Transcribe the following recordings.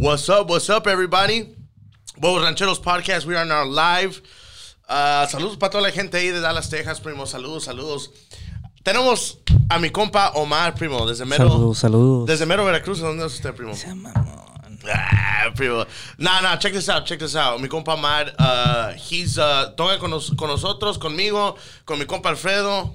What's up? What's up, everybody? Huevos Rancheros Podcast. We are now live. Uh, saludos para toda la gente ahí de Dallas, Texas, primo. Saludos, saludos. Tenemos a mi compa Omar, primo, desde mero, Saludos, saludos. desde mero Veracruz. ¿Dónde es usted, primo? Mamón. Ah, primo. Nah, nah, check this out, check this out. Mi compa Omar, uh, he's, uh, toca con, nos- con nosotros, conmigo, con mi compa Alfredo.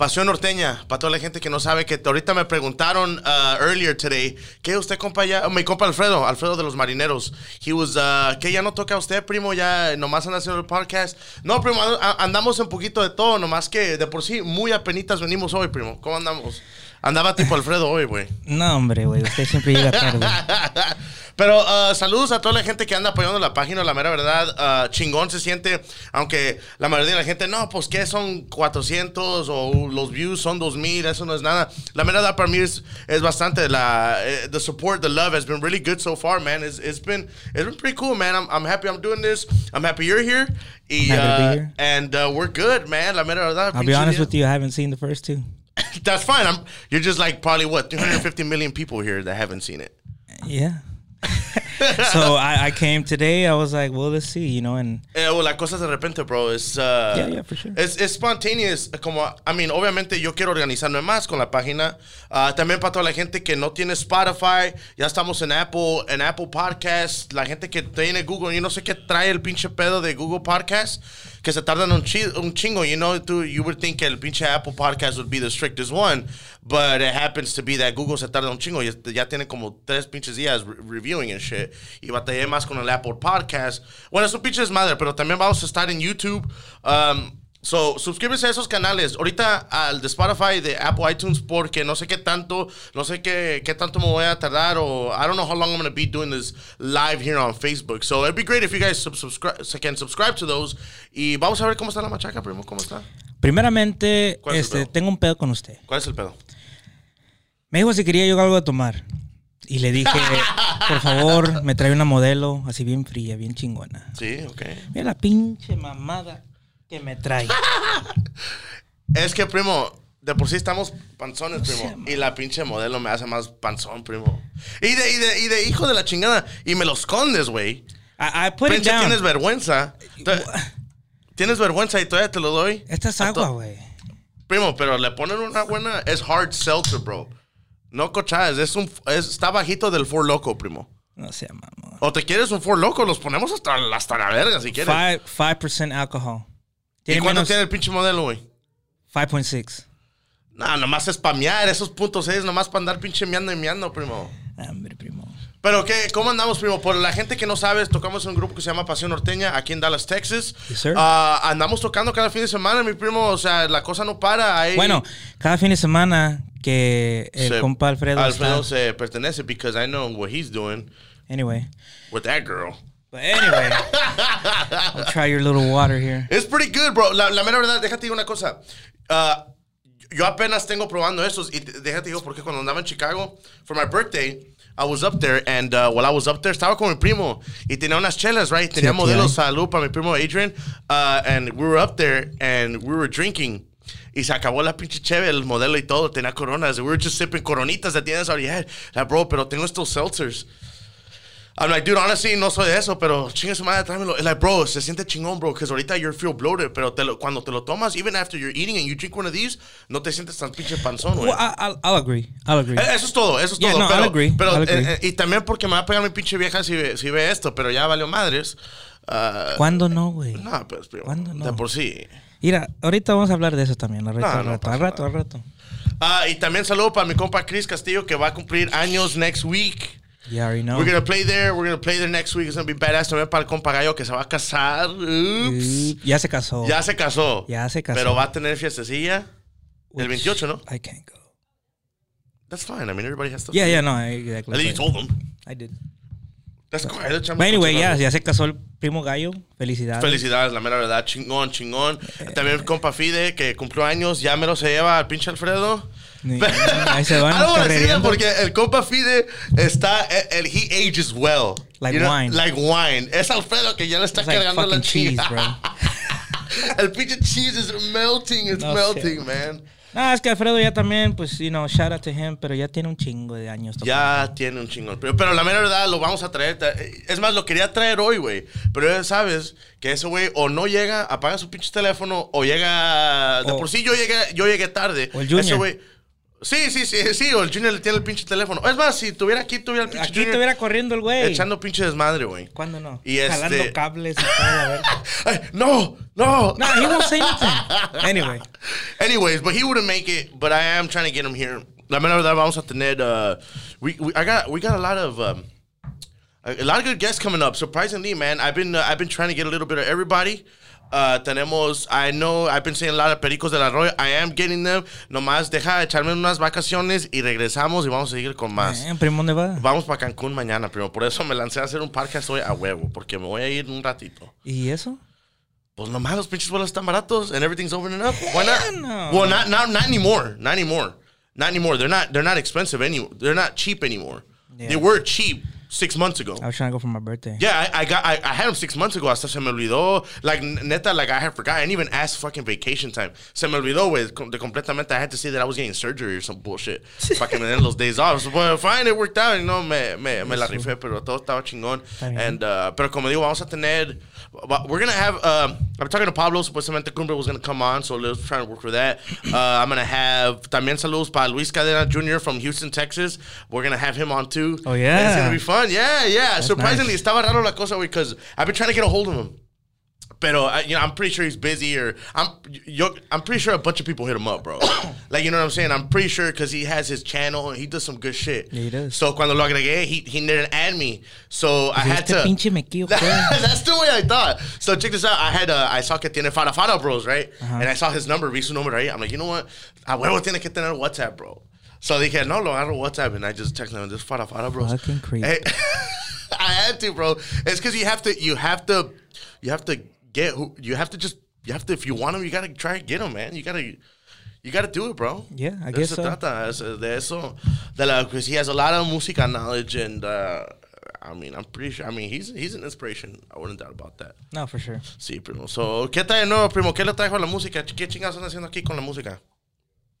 Pasión norteña, para toda la gente que no sabe, que ahorita me preguntaron uh, earlier today, ¿qué usted compa ya? Mi compa Alfredo, Alfredo de los marineros. He was, uh, ¿qué ya no toca usted, primo? Ya nomás anda haciendo el podcast. No, primo, andamos un poquito de todo, nomás que de por sí muy apenitas venimos hoy, primo. ¿Cómo andamos? Andaba tipo Alfredo hoy, güey. No, hombre, güey. Usted siempre llega tarde. Pero uh, saludos a toda la gente que anda apoyando la página, la mera verdad, uh, chingón se siente, aunque la mayoría de la gente, no, pues que son 400 o los views son 2000, eso no es nada. La mera verdad para mí es, es bastante, la, eh, the support, the love has been really good so far, man. It's, it's been, it's been pretty cool, man. I'm, I'm happy I'm doing this. I'm happy you're here. Y, Happy to be uh, here. And uh, we're good, man. La mera verdad. I'll be honest with you, I haven't seen the first two. That's fine. I'm, you're just like probably what, 350 million people here that haven't seen it. Yeah. so I, I came today. I was like, well, let's see, you know, and Eh, well, la cosa de repente, bro, es... uh, Yeah, yeah, for sure. Es, es spontaneous, como, I mean, obviamente yo quiero organizarme más con la página. Ah, también para toda la gente que no tiene Spotify, ya estamos en Apple, en Apple Podcast. La gente que tiene Google, yo no sé qué trae el pinche pedo de Google Podcast, que se tardan un, chi- un chingo. You know, tú, you would think que el pinche Apple Podcast would be the strictest one, but it happens to be that Google se tarda un chingo. Ya, ya tiene como tres pinches días re- reviewing and shit. Y batallé más con el Apple Podcast. Bueno, es un pinche desmadre, pero también vamos a estar en YouTube. Um, So, suscríbete a esos canales. Ahorita al de Spotify, de Apple iTunes, porque no sé qué tanto, no sé qué, qué tanto me voy a tardar, o I don't know how long I'm going to be doing this live here on Facebook. So, it'd be great if you guys sub- subscribe, can subscribe to those. Y vamos a ver cómo está la machaca, primo. ¿Cómo está? primeramente, ¿Cuál es este, tengo un pedo con usted. ¿Cuál es el pedo? Me dijo si quería yo algo de tomar. Y le dije, por favor, me trae una modelo así bien fría, bien chingona. Sí, ok. Mira la pinche mamada que me trae. Es que, primo, de por sí estamos panzones, primo. y la pinche modelo me hace más panzón, primo. Y de, y de, y de hijo de la chingada. Y me lo escondes, güey. Pinche, tienes vergüenza. Tienes vergüenza y todavía te lo doy. Esta es agua, güey. Primo, pero le ponen una buena. Es hard seltzer, bro. No cochadas. Es un, es- está bajito del Four Loco, primo. No sea mamón. O te quieres un Four Loco, los ponemos hasta, hasta la verga si quieres. Five, 5% alcohol. ¿Y cuánto menos tiene el pinche modelo, güey? 5.6. No, nomás es spamear. Esos puntos seis, nomás para andar pinche meando y meando, primo. Hombre, primo. Pero, ¿qué? ¿Cómo andamos, primo? Por la gente que no sabe, tocamos en un grupo que se llama Pasión Norteña aquí en Dallas, Texas. Yes, sir. Ah, andamos tocando cada fin de semana, mi primo. O sea, la cosa no para. Hay- Bueno, cada fin de semana que el se- compa Alfredo, Alfredo está... se pertenece because I know what he's doing Anyway. with that girl. But anyway, I'll try your little water here. It's pretty good, bro. La, la mera verdad, déjate digo una cosa. Ah, yo apenas tengo probando estos y déjate digo porque cuando andaba en Chicago for my birthday, I was up there and uh, while I was up there estaba con mi primo y tenía unas chelas, right? Tenía aquí modelos salud para mi primo Adrian uh, and we were up there and we were drinking. Y se acabó la pinche cheve, el modelo y todo, tenía coronas. We were just sipping coronitas that tienes already had. Like, bro, pero tengo estos seltzers. I'm like, dude, honestly, no soy de eso, pero chinga su madre, tráemelo. It's like, bro, se siente chingón, bro, because ahorita you feel bloated, pero te lo- cuando te lo tomas, even after you're eating and you drink one of these, no te sientes tan pinche panzón, güey. Well, I'll, I'll agree. I'll agree. Eh, Eso es todo, eso es Yeah, todo. no, pero, I'll agree, pero, I'll agree. eh, eh, y también porque me va a pegar mi pinche vieja si ve, si ve esto, pero ya valió madres. Ah, ¿Cuándo no, güey? no, pues, primo, ¿Cuándo no? de por sí. Mira, ahorita vamos a hablar de eso también. Al rato, No, al rato, al rato, al rato. Ah, y también saludo para mi compa Chris Castillo, que va a cumplir años next week. You already know. We're gonna play there. We're gonna play there next week. It's gonna be badass. También para el compa Gallo que se va a casar. Oops. Ya se casó. Ya se casó. Ya se casó. Pero va a tener fiestecilla el Which 28, ¿no? I can't go. That's fine. I mean, everybody has to. Yeah, yeah, no. I, exactly. At least you told them. I did. Quiet. el chamo anyway, ya, ya se casó el primo gallo. Felicidades. Felicidades, la mera verdad. Chingón, chingón. Eh, También el compa Fide, que cumplió años. Ya me lo se lleva al pinche Alfredo. Ahí se van say that carrereando. porque el compa Fide está, el, he ages well. Like You know, wine. Like wine. Es Alfredo que ya le está It's like cargando la fucking cheese, bro. el pinche cheese is melting, it's No melting, sé. man. No, es que Alfredo ya también, pues, you know, shout out to him, pero ya tiene un chingo de años. tocando. Ya tiene un chingón. Pero, pero la mera verdad, lo vamos a traer. Es más, lo quería traer hoy, güey. Pero ya sabes que ese güey o no llega, apaga su pinche teléfono, o llega. De O- por sí yo llegué, yo llegué tarde. O el Junior. Ese güey. Sí, sí, sí, sí, o el Junior le tiene el pinche teléfono. Es más, si estuviera aquí, tuviera el pinche Aquí Junior te viera corriendo el güey. echando pinche desmadre, güey. ¿Cuándo no? Y este- cables y todo, a ver. Ay, no, no. No, he won't say anything. Anyway. Anyways, but he wouldn't make it. But I am trying to get him here. La mera verdad, vamos a tener. Uh, we, we I got we got a lot of um, a, a lot of good guests coming up. Surprisingly, man, I've been uh, I've been trying to get a little bit of everybody. Uh, tenemos, I know I've been saying a lot of pericos del arroyo. I am getting them. Nomás deja echarme unas vacaciones y regresamos y vamos a seguir con más. Eh, primo, ¿dónde va? Vamos para Cancún mañana, primo. Por eso me lancé a hacer un podcast hoy a huevo, porque me voy a ir un ratito. ¿Y eso? Pues nomás los pinches vuelos están baratos and everything's opening up. Why not? no. Well, not not not anymore. Not anymore. Not anymore. They're not they're not expensive anymore. They're not cheap anymore. Yeah. They were cheap six months ago. I was trying to go for my birthday. Yeah, I, I got I, I had them six months ago. I se me olvidó. Like neta, like I had forgot. I didn't even ask fucking vacation time. Se me olvidó, com- de completamente. I had to say that I was getting surgery or some bullshit. Fucking den los days off. So, well, fine, it worked out. You know, me, me, me la rifé, pero todo estaba chingón. And, uh, pero como digo, vamos a tener. We're gonna have. Um, I'm talking to Pablo. Supuestamente Cumbre was gonna come on, so let's try and work for that. Uh, I'm gonna have también saludos para Luis Cadena Jr. from Houston, Texas. We're gonna have him on too. Oh, yeah. And it's gonna be fun. Yeah, yeah. Surprisingly, nice. estaba raro la cosa, because I've been trying to get a hold of him. Pero, I, you know, I'm pretty sure he's busy, or I'm, I'm pretty sure a bunch of people hit him up, bro. like, you know what I'm saying? I'm pretty sure because he has his channel and he does some good shit. Yeah, he does. So cuando lo agregué, he he didn't add me, so I had to. pinche ¿qué? That's the way I thought. So check this out. I had uh, I saw que tiene Fada Fada Bros, right? And I saw his number, vi su number ahí. I'm like, you know what? I huevo tiene que tener WhatsApp, bro. So dije, no, lo agarro WhatsApp, and I just texted him, this Fada Fada Bros. Fucking creep. Hey, I had to, bro. It's because you have to, you have to, you have to get who, you have to just, you have to, if you want him, you gotta try and get him, man. You gotta, you gotta do it, bro. Yeah, I guess so. trata, de eso, de la, because he has a lot of música knowledge, and uh, I mean, I'm pretty sure, I mean, he's he's an inspiration. I wouldn't doubt about that. No, for sure. Sí, primo. So, ¿qué trae nuevo, primo? ¿Qué le trajo la música? ¿Qué chingados están haciendo aquí con la música?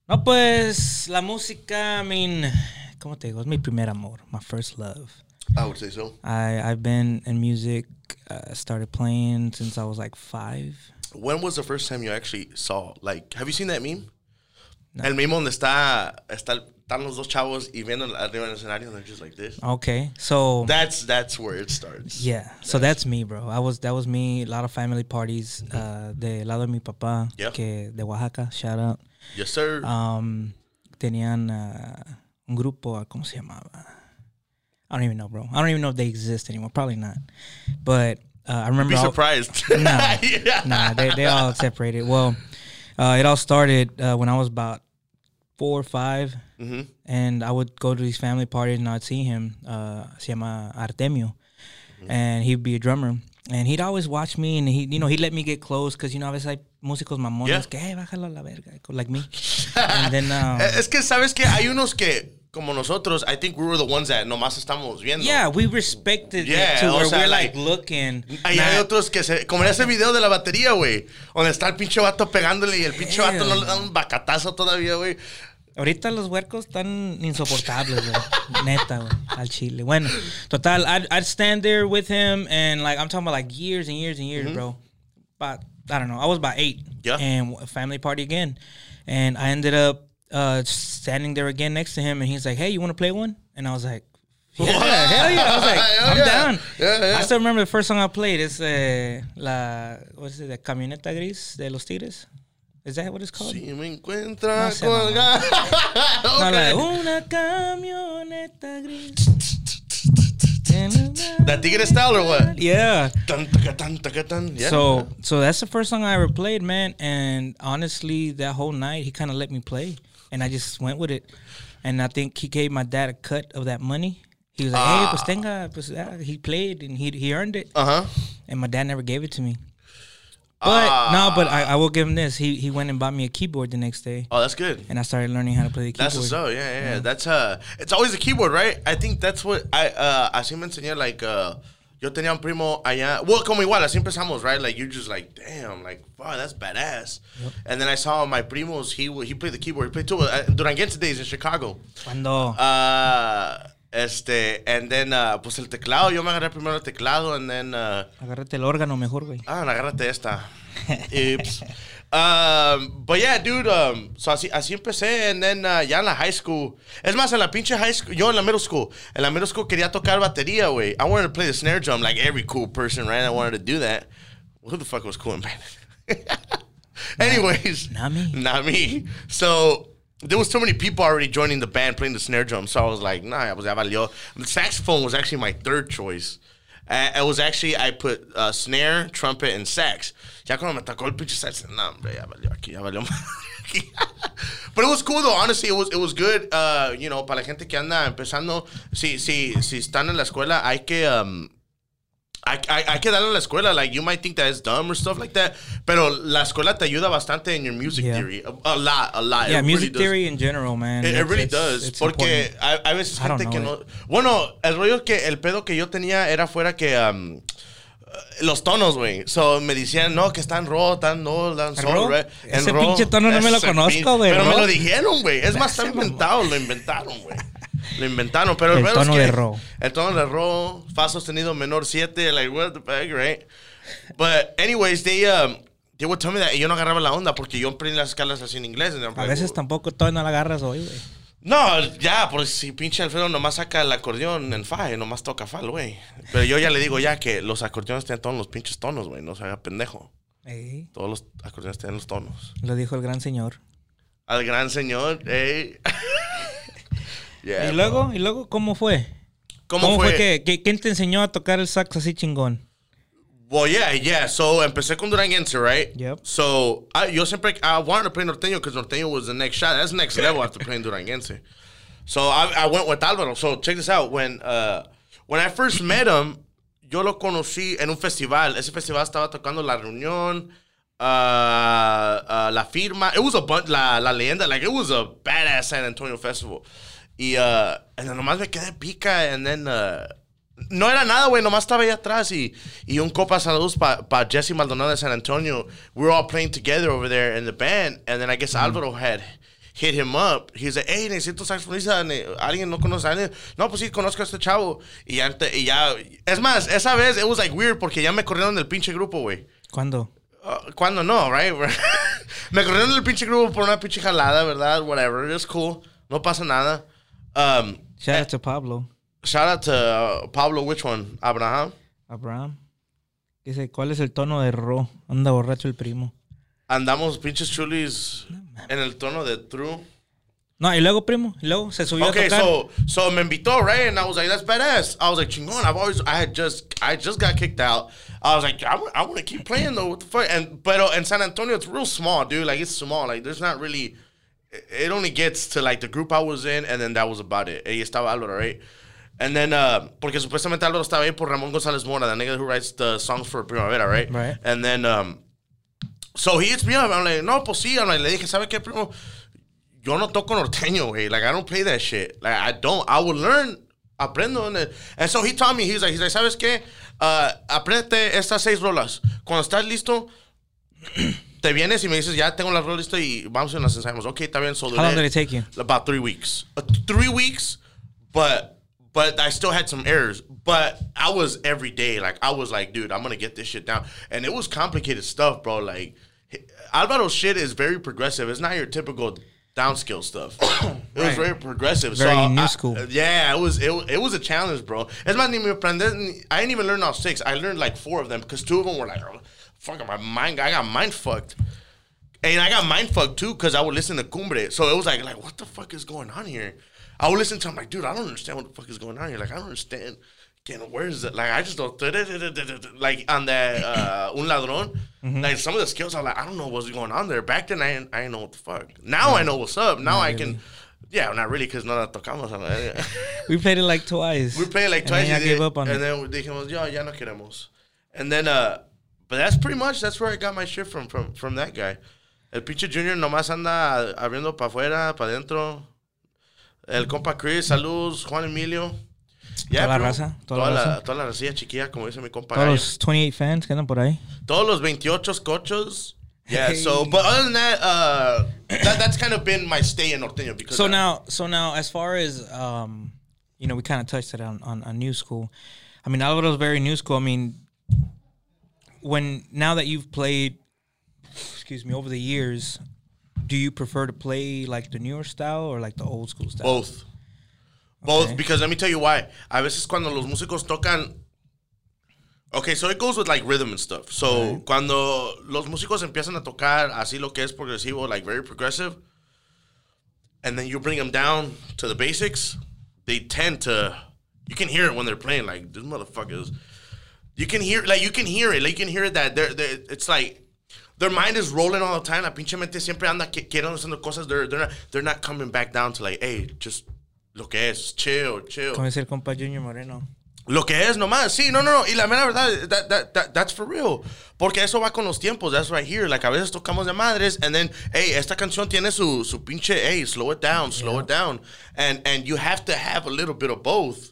No, pues la música, I mean, ¿cómo te digo? Es mi primer amor, my first love. I would say so. I I've been in music, uh, started playing since I was like five. When was the first time you actually saw, like, have you seen that meme? El meme donde está, está, están los dos chavos y viendo arriba en el escenario and they're just like this. Okay, so That's that's where it starts. yeah, so that's me, bro. I was that was me. A lot of family parties. Uh, de lado de mi papá, Yeah. que de Oaxaca. Shout out. Yes, sir. Um, tenían uh, un grupo, ¿cómo se llamaba? I don't even know, bro. I don't even know if they exist anymore. Probably not. But uh, I remember. Be all- surprised. Nah, Yeah. nah, they they all separated. Well, uh, it all started uh, when I was about four or 5 Mhm. and I would go to these family parties and I'd see him. Uh, se llama Artemio, and he'd be a drummer. And he'd always watch me, and he, you know, he'd let me get close because you know, a veces hay músicos mamones Yeah. que, hey, bájalo a la verga, like me. and then, um, Es que sabes que hay unos que como nosotros, I think we were the ones that nomás estamos viendo. yeah, we respected Yeah, it to where sea, we're like- like, looking. Ahí hay not- otros que se. Como en ese video de la batería, güey. Donde está el pinche vato pegándole y el pinche vato no le da un bacatazo todavía, güey. Ahorita los huercos están insoportables, güey. Neta, güey. Al chile. Bueno, total, I'd, I'd stand there with him and like, I'm talking about like years and years and years, bro. About, I don't know, I was about eight. Yeah. And a family party again. And I ended up uh, standing there again next to him and he's like, hey, you want to play one? And I was like, yeah, hell yeah. I was like, "I'm yeah. down. Yeah, yeah. I still remember the first song I played. It's uh, la, what is it, the camioneta gris de los tigres? Is that what it's called? Si me encuentra No sé, mamá. colgado. No, like, una camioneta gris. That Tigre style or what? Yeah. Tan, taca, tan, taca, tan. Yeah. So so that's the first song I ever played, man. And honestly, that whole night he kind of let me play, and I just went with it. And I think he gave my dad a cut of that money. He was like, "Hey, pues tenga, pues ah," he played and he he earned it." Uh huh. And my dad never gave it to me. But no, but I, I will give him this. He he went and bought me a keyboard the next day, Oh, that's good. and I started learning how to play the keyboard. That's what's up. Yeah, yeah, yeah. That's uh, it's always a keyboard, right? I think that's what I uh, así me enseñé like uh, yo tenía un primo allá. Well, como igual, así empezamos, right? Like, you're just like, damn, like, wow, that's badass. And then I saw my primos, he he played the keyboard. He played too. Uh, Duranguense days in Chicago. Cuando. Uh, este, and then, uh, pues el teclado, yo me agarré primero el teclado, and then, uh, Agárrate el órgano mejor, güey. ah, agárrate esta. Oops. Um, but yeah, dude, um, so así, así empecé, and then, uh, ya en la high school. Es más, en la pinche high school, yo en la middle school, en la middle school quería tocar batería, güey. I wanted to play the snare drum like every cool person, right? I wanted to do that. Who the fuck was cool in band? Anyways. Not me. Not me. So there was so many people already joining the band playing the snare drum. So I was like, nah, pues ya valió. The saxophone was actually my third choice. Uh, it was actually, I put uh, snare, trumpet, and sax. Ya cuando me tocó el pinche sax, no, hombre, ya valió aquí, ya valió But it was cool though. Honestly, it was it was good. Uh, you know, para la gente que anda empezando, si si si están en la escuela, hay que um, hay, hay, hay que darle a la escuela. Like, you might think that it's dumb or stuff like that. Pero la escuela te ayuda bastante in your music Yeah. theory. A, a lot, a lot. Yeah, It music really theory in general, man. It, it really it's- does. it's Porque hay, hay veces gente que know no. Bueno, el rollo que el pedo que yo tenía era fuera que. um, los tonos, güey. So me decían, no, que están ro, están no, están sol? En Ese pinche tono no me lo conozco, güey, Pero me lo dijeron, güey. Es más, está inventado, lo inventaron, güey. Lo inventaron, pero El pedo tono es que de ro. El tono de ro, fa sostenido menor 7, like, what the fuck, right? But, anyways, they, um, they would tell me that y yo no agarraba la onda porque yo aprendí las escalas así en inglés. and I'm A like, veces tampoco todavía no la agarras hoy, güey. no, ya, porque si pinche Alfredo nomás saca el acordeón en fa y nomás toca fa, güey. Pero yo ya le digo ya que los acordeones tienen todos los pinches tonos, güey. No se haga pendejo. Ey, Todos los acordeones tienen los tonos. lo dijo el gran señor. Al gran señor, ey. Yeah, y luego, y luego, ¿cómo fue? ¿Cómo, fue? que, que- quién te enseñó a tocar el sax así chingón? Well, yeah, yeah. So empecé con Duranguense, right? Yep. So I, yo siempre I wanted to play norteño because norteño was the next shot. That's the next level after playing Duranguense. So I, I went with Álvaro. So check this out. When uh, when I first met him, yo lo conocí en un festival. Ese festival estaba tocando La Reunión, uh, uh, La Firma. It was a bunch, La, La Leyenda. Like it was a badass San Antonio festival. Y uh, and then nomás me quedé pica. And then uh, no era nada, güey. Nomás estaba ahí atrás. Y, y un copa saludos para pa Jesse Maldonado de San Antonio. We were all playing together over there in the band. And then I guess Álvaro had hit him up. He's like, hey, necesito saxofonista. ¿Alguien no conoce a alguien? No, pues sí, conozco a este chavo. Y ya, ante- y ya. Es más, esa vez, it was like weird porque ya me corrieron del pinche grupo, güey. ¿Cuándo? Uh, ¿Cuándo no, right? me corrieron del pinche grupo por una pinche jalada, ¿verdad? Whatever. It's cool. No pasa nada. Um, Shout out to Pablo. shout out to uh, Pablo, which one? Abraham. Abraham. Dice, ¿cuál es el tono de ro? Anda borracho el primo. Andamos pinches chulis en el tono de true. No, y luego, primo, y luego se subió Okay, a tocar. so so me invitó, right? And I was like, that's badass. I was like, chingón. I've always, I had just, I just got kicked out. I was like, I, want to keep playing though. What the fuck? And but in San Antonio, it's real small, dude. Like it's small. Like there's not really. It- only gets to like the group I was in, and then that was about it. Ahí estaba Álvaro, right? And then, uh, porque supuestamente Álvaro estaba ahí por Ramón González Mora, the nigga who writes the songs for Primavera, right? Right. And then, um, so he hits me up. I'm like, no, pues sí. I'm like, le dije, ¿sabe qué, primo? Yo no toco norteño, güey. Like, I don't play that shit. Like, I don't. I will learn. Aprendo. And, and so he taught me, he's like, he's like, ¿sabes qué? Uh, aprende estas seis rolas. Cuando estás listo, te vienes y me dices, ya tengo las rolas listas y vamos y las ensayamos. Ok, está bien. So How long did it take you? about three weeks. Uh, three weeks, but but I still had some errors. But I was every day like I was like, dude, I'm gonna get this shit down, and it was complicated stuff, bro. Like Alvaro's shit is very progressive. It's not your typical downskill stuff. it was very progressive. Very so new I- school. yeah, it was it, it was a challenge, bro. Es más, ni me aprendí. I didn't even learn all six. I learned like four of them because two of them were like, fucking my mind. I got mind fucked. And I got mind fucked too because I would listen to Cumbre. So it was like, like, what the fuck is going on here? I would listen to him like, dude, I don't understand what the fuck is going on here. Like, I don't understand. Again, where is it? Like, I just don't. Like, on that uh, Un Ladrón, like, some of the skills, I'm like, I don't know what's going on there. Back then, I didn't, I didn't know what the fuck. Now I know what's up. Now I can. Yeah, not really because no la tocamos. Like, We played it like twice. we played like twice. And twice. then I gave up on and it. then dijimos, yo, ya no queremos. And then, uh, but that's pretty much, that's where I got my shit from, from, from that guy. El pinche Junior nomás anda abriendo para afuera, para adentro. El compa Chris, saludos, Juan Emilio. Yeah, Toda la raza, toda Toda la raza. toda la racilla chiquilla, como dice mi compa. Todos los 28 fans que andan por ahí. Todos los 28 cochos. Yeah, so, but other than that, uh, that, that's kind of been my stay in Norteño because So I- now, so now, as far as um, you know, we kind of touched it on, on on new school. I mean, Alvaro's very new school. I mean, when now that you've played, excuse me, over the years, do you prefer to play like the newer style or like the old school style? Both. Both, Okay. because let me tell you why. A veces cuando los músicos tocan. Okay, so it goes with like rhythm and stuff. So cuando los músicos empiezan a tocar así lo que es progresivo, like very progressive, and then you bring them down to the basics, they tend to. You can hear it when they're playing. Like this motherfuckers. You can hear, like you can hear it. Like you can hear that they're, they're it's like their mind is rolling all the time. La pinche mente siempre anda que- queriendo haciendo cosas. They're they're not they're not coming back down to like, hey, just lo que es, chill, chill. Como dice el compa Junior Moreno. Lo que es nomás, sí, no, no, no. Y la mera verdad, that, that, that, that's for real. Porque eso va con los tiempos, that's right here. Like a veces tocamos de madres, and then, hey, esta canción tiene su, su pinche, hey, slow it down, slow it down. And, and you have to have a little bit of both.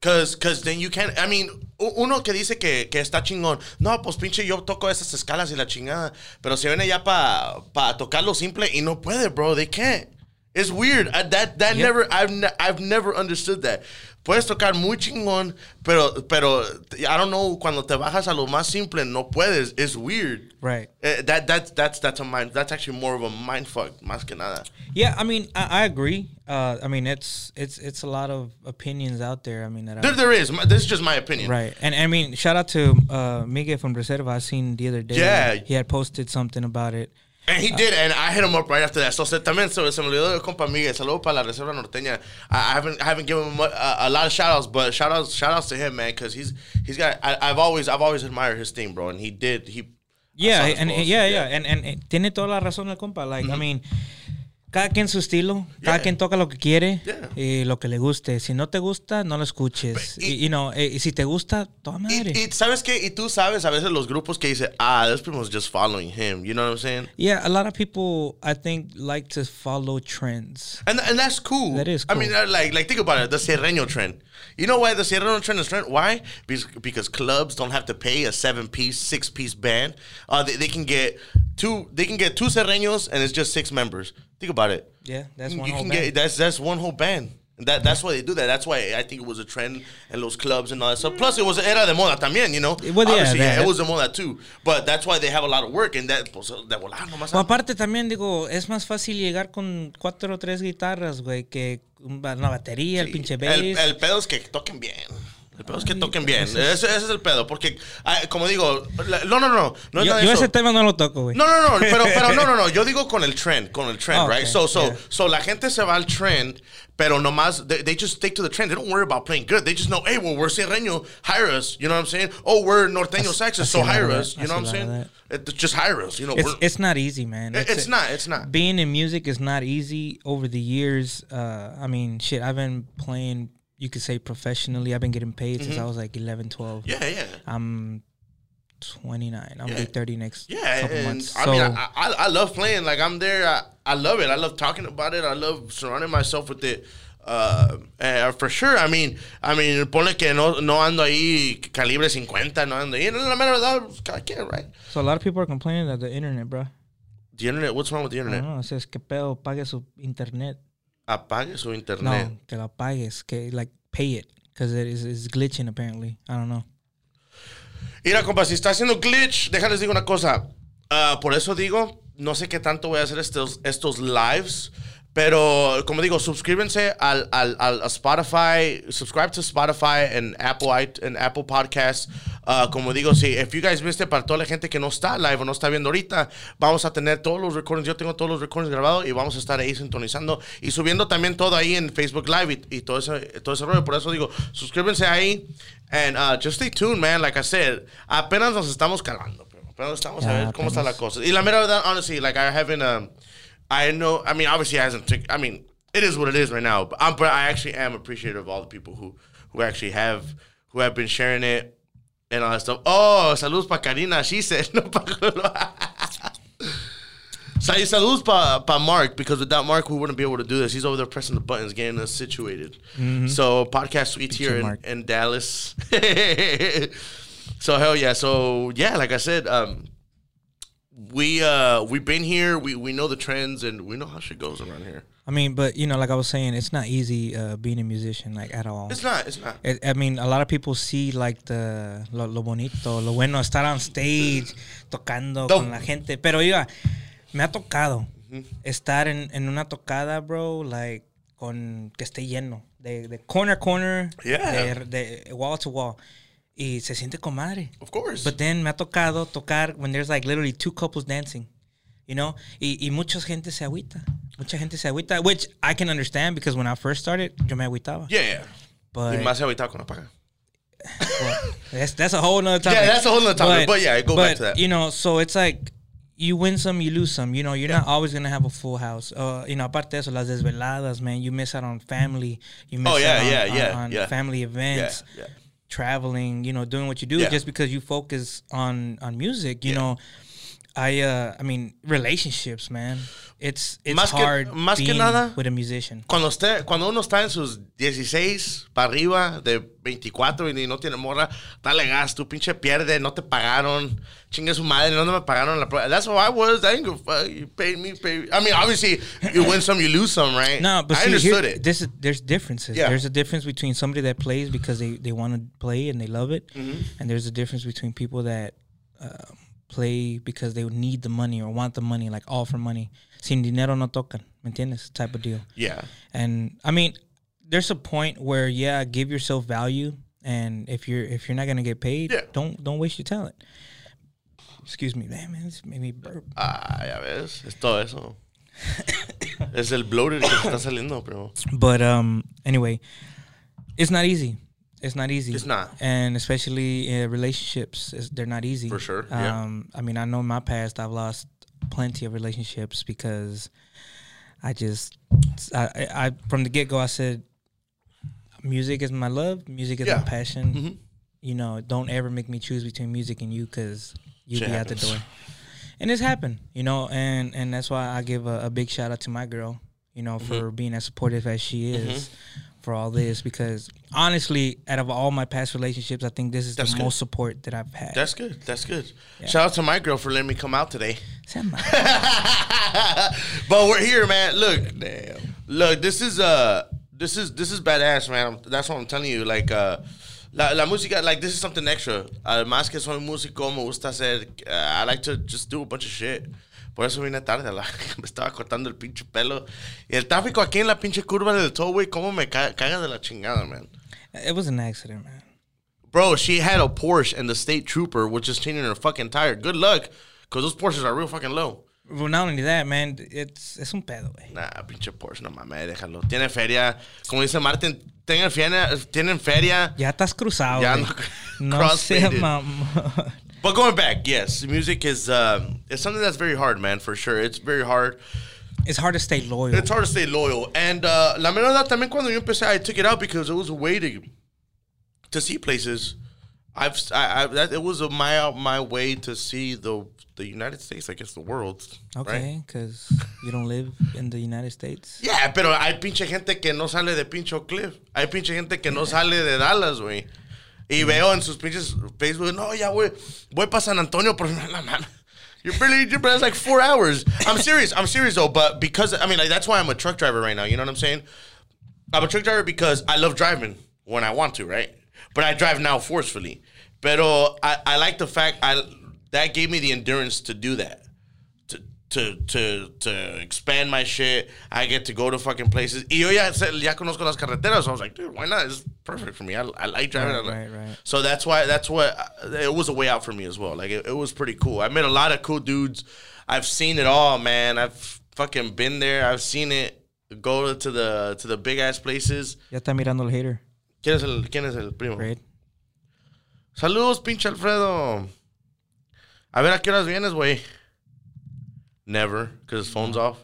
Cause, cause then you can't, I mean, uno que dice que, que está chingón, no, pues pinche yo toco esas escalas y la chingada, pero se viene ya para pa tocar lo simple y no puede, bro, they can't. It's weird. I, that that Yep. never I've ne- I've never understood that. Puedes tocar muy chingón, pero pero I don't know cuando te bajas a lo más simple no puedes. It's weird. Right. Eh, that that's that's that's a mind. That's actually more of a mind fuck más que nada. Yeah, I mean, I, I agree. Uh, I mean, it's it's it's a lot of opinions out there. I mean, that I, There there is. This is just my opinion. Right. And I mean, shout out to uh, Miguel from Reserva. I seen the other day. Yeah. He had posted something about it. And he did, and I hit him up right after that. So se, también se, se me olvidó el compa Miguel. Saludos para la Reserva Norteña. I, I haven't I haven't given him a, uh, a lot of shout outs, but shout outs shout outs to him, man, because he's he's got. I, I've always I've always admired his thing, bro, and he did he. Yeah, saw and, post, yeah, yeah, and, and, and tiene toda la razón el compa. Like, I mm-hmm. mean, cada quien su estilo, cada Yeah. quien toca lo que quiere Yeah. y lo que le guste. Si no te gusta, no lo escuches. But- y- Y, you know, eh, y si te gusta, toda madre. Y, y sabes qué, y tú sabes a veces los grupos que dicen, ah, this people's just following him. You know what I'm saying? yeah, a lot of people, I think, like to follow trends. And and that's cool. That is I mean, cool. uh, like like think about it, the Sierreño trend. You know why the Sierreño trend is trend? Why? Because, because clubs don't have to pay a seven piece, six piece band. Uh, they, they can get two. They can get two Sierreños, and it's just six members. Think about it. Yeah, that's you one whole can band. get that's that's one whole band. And That, that's why they do that. That's why I think it was a trend in those clubs and all that stuff. Plus, it was era de moda también, you know. Well, yeah, yeah, that- it was a moda too. But that's why they have a lot of work and that, pues, de volar nomás. O aparte también digo, es más fácil llegar con cuatro o tres guitarras, güey, que una batería, el pinche bass. El, el pedo es que toquen bien. El pedo es que toquen bien. Ese, ese es el pedo. Porque, ah, como digo, la- no, no, no. No es yo nada de yo eso. ese tema no lo toco, güey. No, no, no, pero, pero no, no, no. Yo digo con el trend, con el trend, right? okay, So, so, yeah. so la gente se va al trend, pero nomás they, they just stick to the trend. They don't worry about playing good. They just know, hey, well, we're hire us. You know what I'm saying? Oh, we're Norteño Saxon, I so hire us. You know what I'm saying? It, just hire us. You know, It's we're, it's not easy, man. it- it's not. It's not. Being in music is not easy. Over the years, uh, I mean, shit, I've been playing. You could say professionally. I've been getting paid since I was like 11, 12. Mm-hmm. Yeah, yeah. I'm 29. I'm gonna Yeah. be 30 next Yeah, couple and months. I so mean, I, I, I love playing. Like I'm there. I, I love it. I love talking about it. I love surrounding myself with it. Uh, uh, for sure. I mean, I mean, ponle que no, no ando ahí calibre 50, no ando ahí. La mera verdad, cada quien, right? so a lot of people are complaining that the internet, bro. The internet. What's wrong with the internet? know. It says que pedo pague su internet. Apague su No, internet. que la pagues, que like pay it because it is it's glitching apparently. I don't know. Mira, compa, si está haciendo glitch, déjales digo una cosa. Ah, por eso digo, no sé qué tanto voy a hacer estos, estos lives. Pero, como digo, suscríbanse al, al, al a Spotify, subscribe to Spotify and Apple and Apple Podcasts. Ah, como digo, si if you guys viste para toda la gente que no está live o no está viendo ahorita, vamos a tener todos los recordings. Yo tengo todos los recordings grabados y vamos a estar ahí sintonizando y subiendo también todo ahí en Facebook Live y, y todo, ese, todo ese rollo. Por eso digo, suscríbanse ahí and uh, just stay tuned, man. Like I said, apenas nos estamos calando. Pero apenas estamos a Ya, ver cómo está la apenas. cosa. Y la mera verdad, honestly, like I haven't, um, I know, I mean, obviously, it hasn't. I mean, it is what it is right now. But, I'm, but I actually am appreciative of all the people who who actually have who have been sharing it and all that stuff. Oh, saludos para Karina. She said no pa' culo. Sal- Saludos pa, pa Mark because without Mark we wouldn't be able to do this. He's over there pressing the buttons, getting us situated. So podcast suites here in, in Dallas. so hell yeah. So yeah, like I said, um, we uh we've been here. We we know the trends and we know how shit goes around here. I mean, but you know, like I was saying, it's not easy uh, being a musician, like at all. It's not. It's not. It, I mean, a lot of people see like the lo, lo bonito, lo bueno, estar on stage, tocando No. con la gente. Pero oiga, me ha tocado estar en, en una tocada, bro, like con que esté lleno, de, de corner corner, Yeah. de, de wall to wall, y se siente con madre. Of course. But then me ha tocado tocar when there's like literally two couples dancing, you know, y, y mucha gente se agüita. Mucha gente se agüita, which I can understand because when I first started, yo me agüitaba. yeah, yeah. But y más con la paga. well, that's that's a whole nother topic. Yeah, that's a whole nother topic, but yeah, go back to that. You know, so it's like you win some, you lose some. You know, you're not always gonna have a full house. Uh, you know, aparte de eso, las desveladas, man. You miss out on family. You miss Oh, yeah, out on, yeah, on- yeah, on yeah. family events, yeah. traveling. You know, doing what you do Yeah. just because you focus on on music. You know, I uh, I mean, relationships, man. It's it's Más que- hard más que being nada- with a musician. Cuando, usted, cuando uno está en sus 16 para arriba de 24 y no tiene morra, dale gas, tu pinche pierde, no te pagaron, chingue su madre, no me pagaron la prueba. That's how I was. I didn't give fuck. You paid me, paid I mean, obviously, you win some, you lose some, right? No, but I see, understood here, it. This is there's differences. Yeah. There's a difference between somebody that plays because they, they want to play and they love it, Mm-hmm. and there's a difference between people that uh, play because they would need the money or want the money, like all for money. Sin dinero no tocan, ¿me entiendes? Type of deal. yeah. And I mean, there's a point where yeah, give yourself value, and if you're if you're not gonna get paid, Yeah. don't don't waste your talent. Excuse me, man, man, this made me burp. Ah, ya ves, es todo eso. es el bloated que está saliendo, pero. But um, anyway, it's not easy. It's not easy. It's not. and especially uh, relationships, it's, they're not easy. For sure, yeah. Um, I mean, I know in my past I've lost plenty of relationships because I just, I, I, from the get go, I said, music is my love, music is Yeah. my passion. Mhm. You know, don't ever make me choose between music and you because you'll Shit be out the door. And it's happened, you know, and and that's why I give a, a big shout out to my girl, you know, Mm-hmm. for being as supportive as she is for all this. Because honestly, out of all my past relationships, I think this is That's the good. most support that I've had. That's good. That's good. Shout out to my girl for letting me come out today. But we're here, man. Look, damn. Look, this is uh, this is this is badass, man. That's what I'm telling you. Like, uh, la, la música, like this is something extra. Además que soy músico, me gusta hacer. Uh, I like to just do a bunch of shit. Por eso vine tarde, la, me estaba cortando el pinche pelo. Y el tráfico aquí en la pinche curva del tollway, cómo me ca- caga de la chingada, man. it was an accident, man. Bro, she had a Porsche and the state trooper was just changing her fucking tire. Good luck, because those Porsches are real fucking low. Well, not only that, man, it's es un pedo, güey. Nah, pinche Porsche, no mames, déjalo. Tiene feria. Como dice Martin, tienen feria. Tienen feria. Ya estás cruzado, Ya no- No seas crossfaded. But going back, yes, music is um, it's something that's very hard, man, for sure. It's very hard. It's hard to stay loyal. It's hard to stay loyal. And uh, la verdad, también cuando yo empecé, I took it out because it was a way to to see places. I've I, I that it was a, my my way to see the the United States, I guess the world. Okay, because you don't live in the United States. Yeah, pero hay pinche gente que no sale de pinche Cliff. Hay pinche gente que no sale de Dallas, güey. Y veo en sus pinches Facebook, no, ya, güey, voy para San Antonio, pero no, no. You're barely, you're barely like four hours. I'm serious. I'm serious though, but because I mean, like, that's why I'm a truck driver right now. You know what I'm saying? I'm a truck driver because I love driving when I want to, right? But I drive now forcefully. Pero I, I like the fact I that gave me the endurance to do that. To, to, to, expand my shit. I get to go to fucking places. Y yo ya, ya conozco las carreteras. So I was like, dude, why not? It's perfect for me. I, I like driving. I Right, like- right, right. So that's why, that's what, it was a way out for me as well. Like, it, it was pretty cool. I met a lot of cool dudes. I've seen it all, man. I've fucking been there. I've seen it go to the, to the big ass places. Ya está mirando el hater, ¿Quién es el, quién es el primo? Fred. Saludos, pinche Alfredo. A ver, ¿a qué horas vienes, güey? Never, because his phone's off.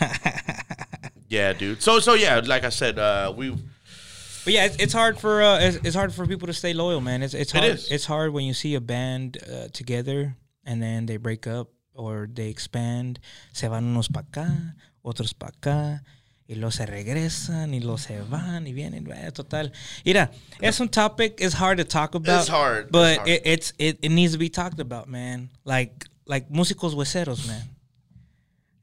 yeah, dude. So, so yeah, like I said, uh, we But yeah, it's, it's hard for uh, it's, it's hard for people to stay loyal, man. It's it's hard. is. It's hard when you see a band uh, together and then they break up or they expand, se van unos para acá, otros para acá, y luego se regresan, y luego se van, y vienen, eh, total. Mira, es un topic, it's hard to talk about. It's hard, it's But hard. It, it's, it, it needs to be talked about, man. Like, like músicos hueseros, man.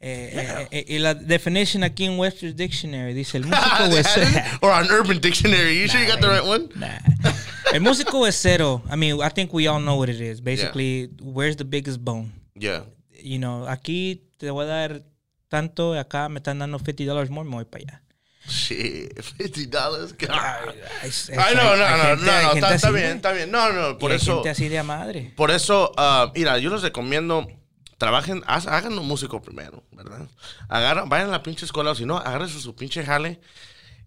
Eh, eh, eh, la definition aquí en Webster's Dictionary dice el músico huesero. or on Urban Dictionary. You sure you got the right one? Nah. El músico huesero, I mean, I think we all know what it is. Basically, where's the biggest bone? Yeah. You know, aquí te voy a dar tanto, acá me están dando $50 more, me voy para allá. Shit, fifty dollars. Es- es- Ay, no, no, no, no, está, está bien, está bien. No, no, por eso, gente así de a madre. por eso, ah, mira, yo les recomiendo, trabajen, un músico primero, ¿verdad? Agarran, vayan a la pinche escuela, o si no, agárrense su pinche jale.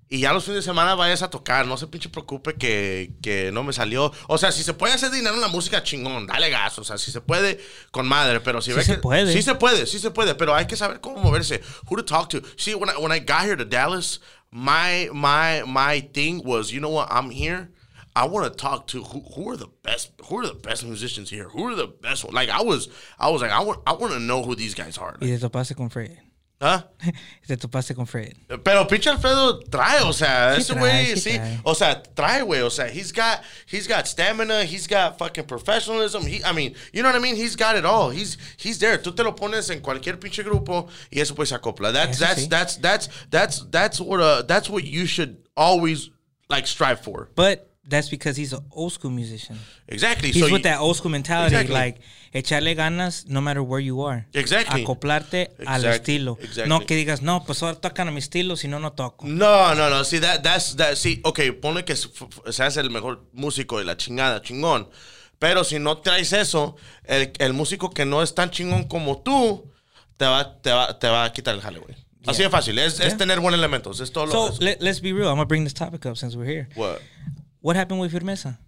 Y ya los fines de semana vayas a tocar, no se pinche preocupe que, que no me salió. O sea, si se puede hacer dinero en la música, chingón, dale gas. O sea, si se puede, con madre. Pero si Sí ve se que. puede. Sí se puede, sí se puede. Pero hay que saber cómo moverse. Who to talk to. See, when I, when I got here to Dallas, my, my, my thing was, you know what, I'm here. I want to talk to who, who are the best who are the best musicians here who are the best one like I was I was like I want I want to know who these guys are Y te topaste con Fred. Y te topaste con Fred. Pero pinche Alfredo trae, o sea, Sí ese güey, sí sí, trae. o sea, trae, güey, o sea, he's got, he's got stamina, he's got fucking professionalism, he, I mean, you know what I mean, he's got it all, he's, he's there, tú te lo pones en cualquier pinche grupo y eso pues se acopla, that's, Eso that's, sí. that's, that's, that's, that's what, uh, that's what you should always, like, strive for, But that's because he's an old school musician. exactly, He's so with you- that old school mentality, Exactly. like echarle ganas no matter where you are. Exactly. Acoplarte al Exactly. estilo. Exactly. No que digas, no, pues ahora tocan a mi estilo, si no, no toco. No, no, no. See, that, that's, that, sí, ok, pone que seas el mejor músico de la chingada, chingón. Pero si no traes eso, el, el músico que no es tan chingón como tú, te va, te va, te va a quitar el jale, güey. Así de fácil. Es, es Yeah. tener buenos elementos. Es todo lo So es- let, let's be real. I'm gonna bring this topic up since we're here. What? What happened with Firmeza?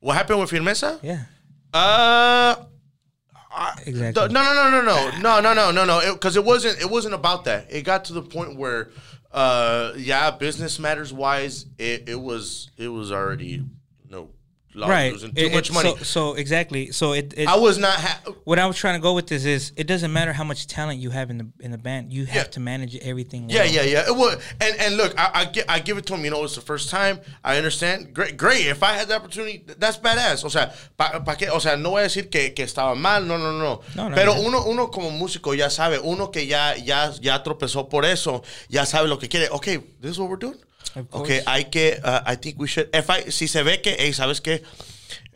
What happened with Firmeza? Yeah, Uh, exactly. No, no, no, no, no, no, no, no, no, no. Because it, wasn't. It wasn't about that. It got to the point where, uh, yeah, business matters wise, it, it was it was already right. losing too It- much it- money. So, so exactly. So it. it I was not. Ha- what I was trying to go with this is it doesn't matter how much talent you have in the in the band. You have Yeah. to manage everything. yeah, well. yeah, yeah. It was, and and look, I, I gi- I give it to him. You know, it's the first time. I understand. Great, great. If I had the opportunity, that's badass. O sea, pa, pa qué? O sea, no voy a decir que, que estaba mal. No, no, no. No, no, Pero no. uno, uno como músico ya sabe. Uno que ya, ya, ya tropezó por eso, ya sabe lo que quiere. Okay, this is what we're doing. Okay, hay que. Uh, I think we should. If I, si se ve que, hey, sabes qué.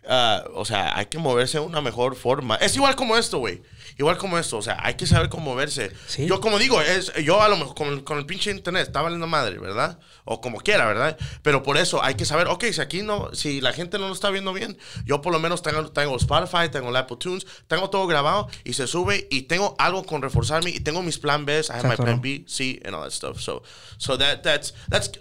Uh, o sea, hay que moverse de una mejor forma. Es igual como esto, güey. Igual como esto. O sea, hay que saber cómo moverse. Sí. Yo, como digo, es, yo a lo mejor con, con el pinche internet está valiendo madre, ¿verdad? O como quiera, ¿verdad? Pero por eso hay que saber, ok, si aquí no, si la gente no lo está viendo bien, yo por lo menos tengo, tengo Spotify, tengo el Apple Tunes, tengo todo grabado y se sube y tengo algo con reforzarme y tengo mis plan Bs, I have my plan B, C, and all that stuff. So, so that, that's, that's,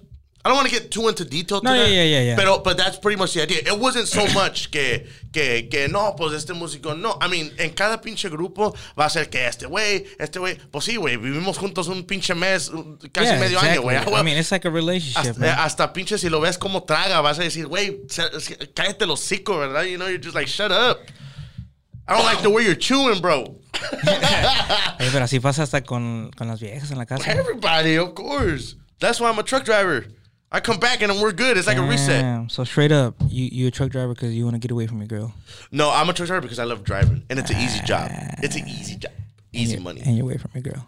I don't want to get too into detail No, yeah, yeah, yeah, yeah. Pero, but that's pretty much the idea. It wasn't so much que, que, que no, pues este músico, no. I mean, en cada pinche grupo va a ser que este güey, este güey, pues sí, güey, vivimos juntos un pinche mes, casi Yeah, medio año, güey. I mean, it's like a relationship, Hasta, man. hasta pinche si lo ves como traga, vas a decir, güey, cállate los hocico, ¿verdad? You know, you're just like, shut up. I don't like the way you're chewing, bro. Eh, pero así pasa hasta con, con las viejas en la casa. Everybody, of course. That's why I'm a truck driver. I come back and we're good. It's like a reset. So straight up, you you a truck driver because you want to get away from your girl. No, I'm a truck driver because I love driving, and it's an easy job. It's an easy job, easy and money. And you're away from your girl.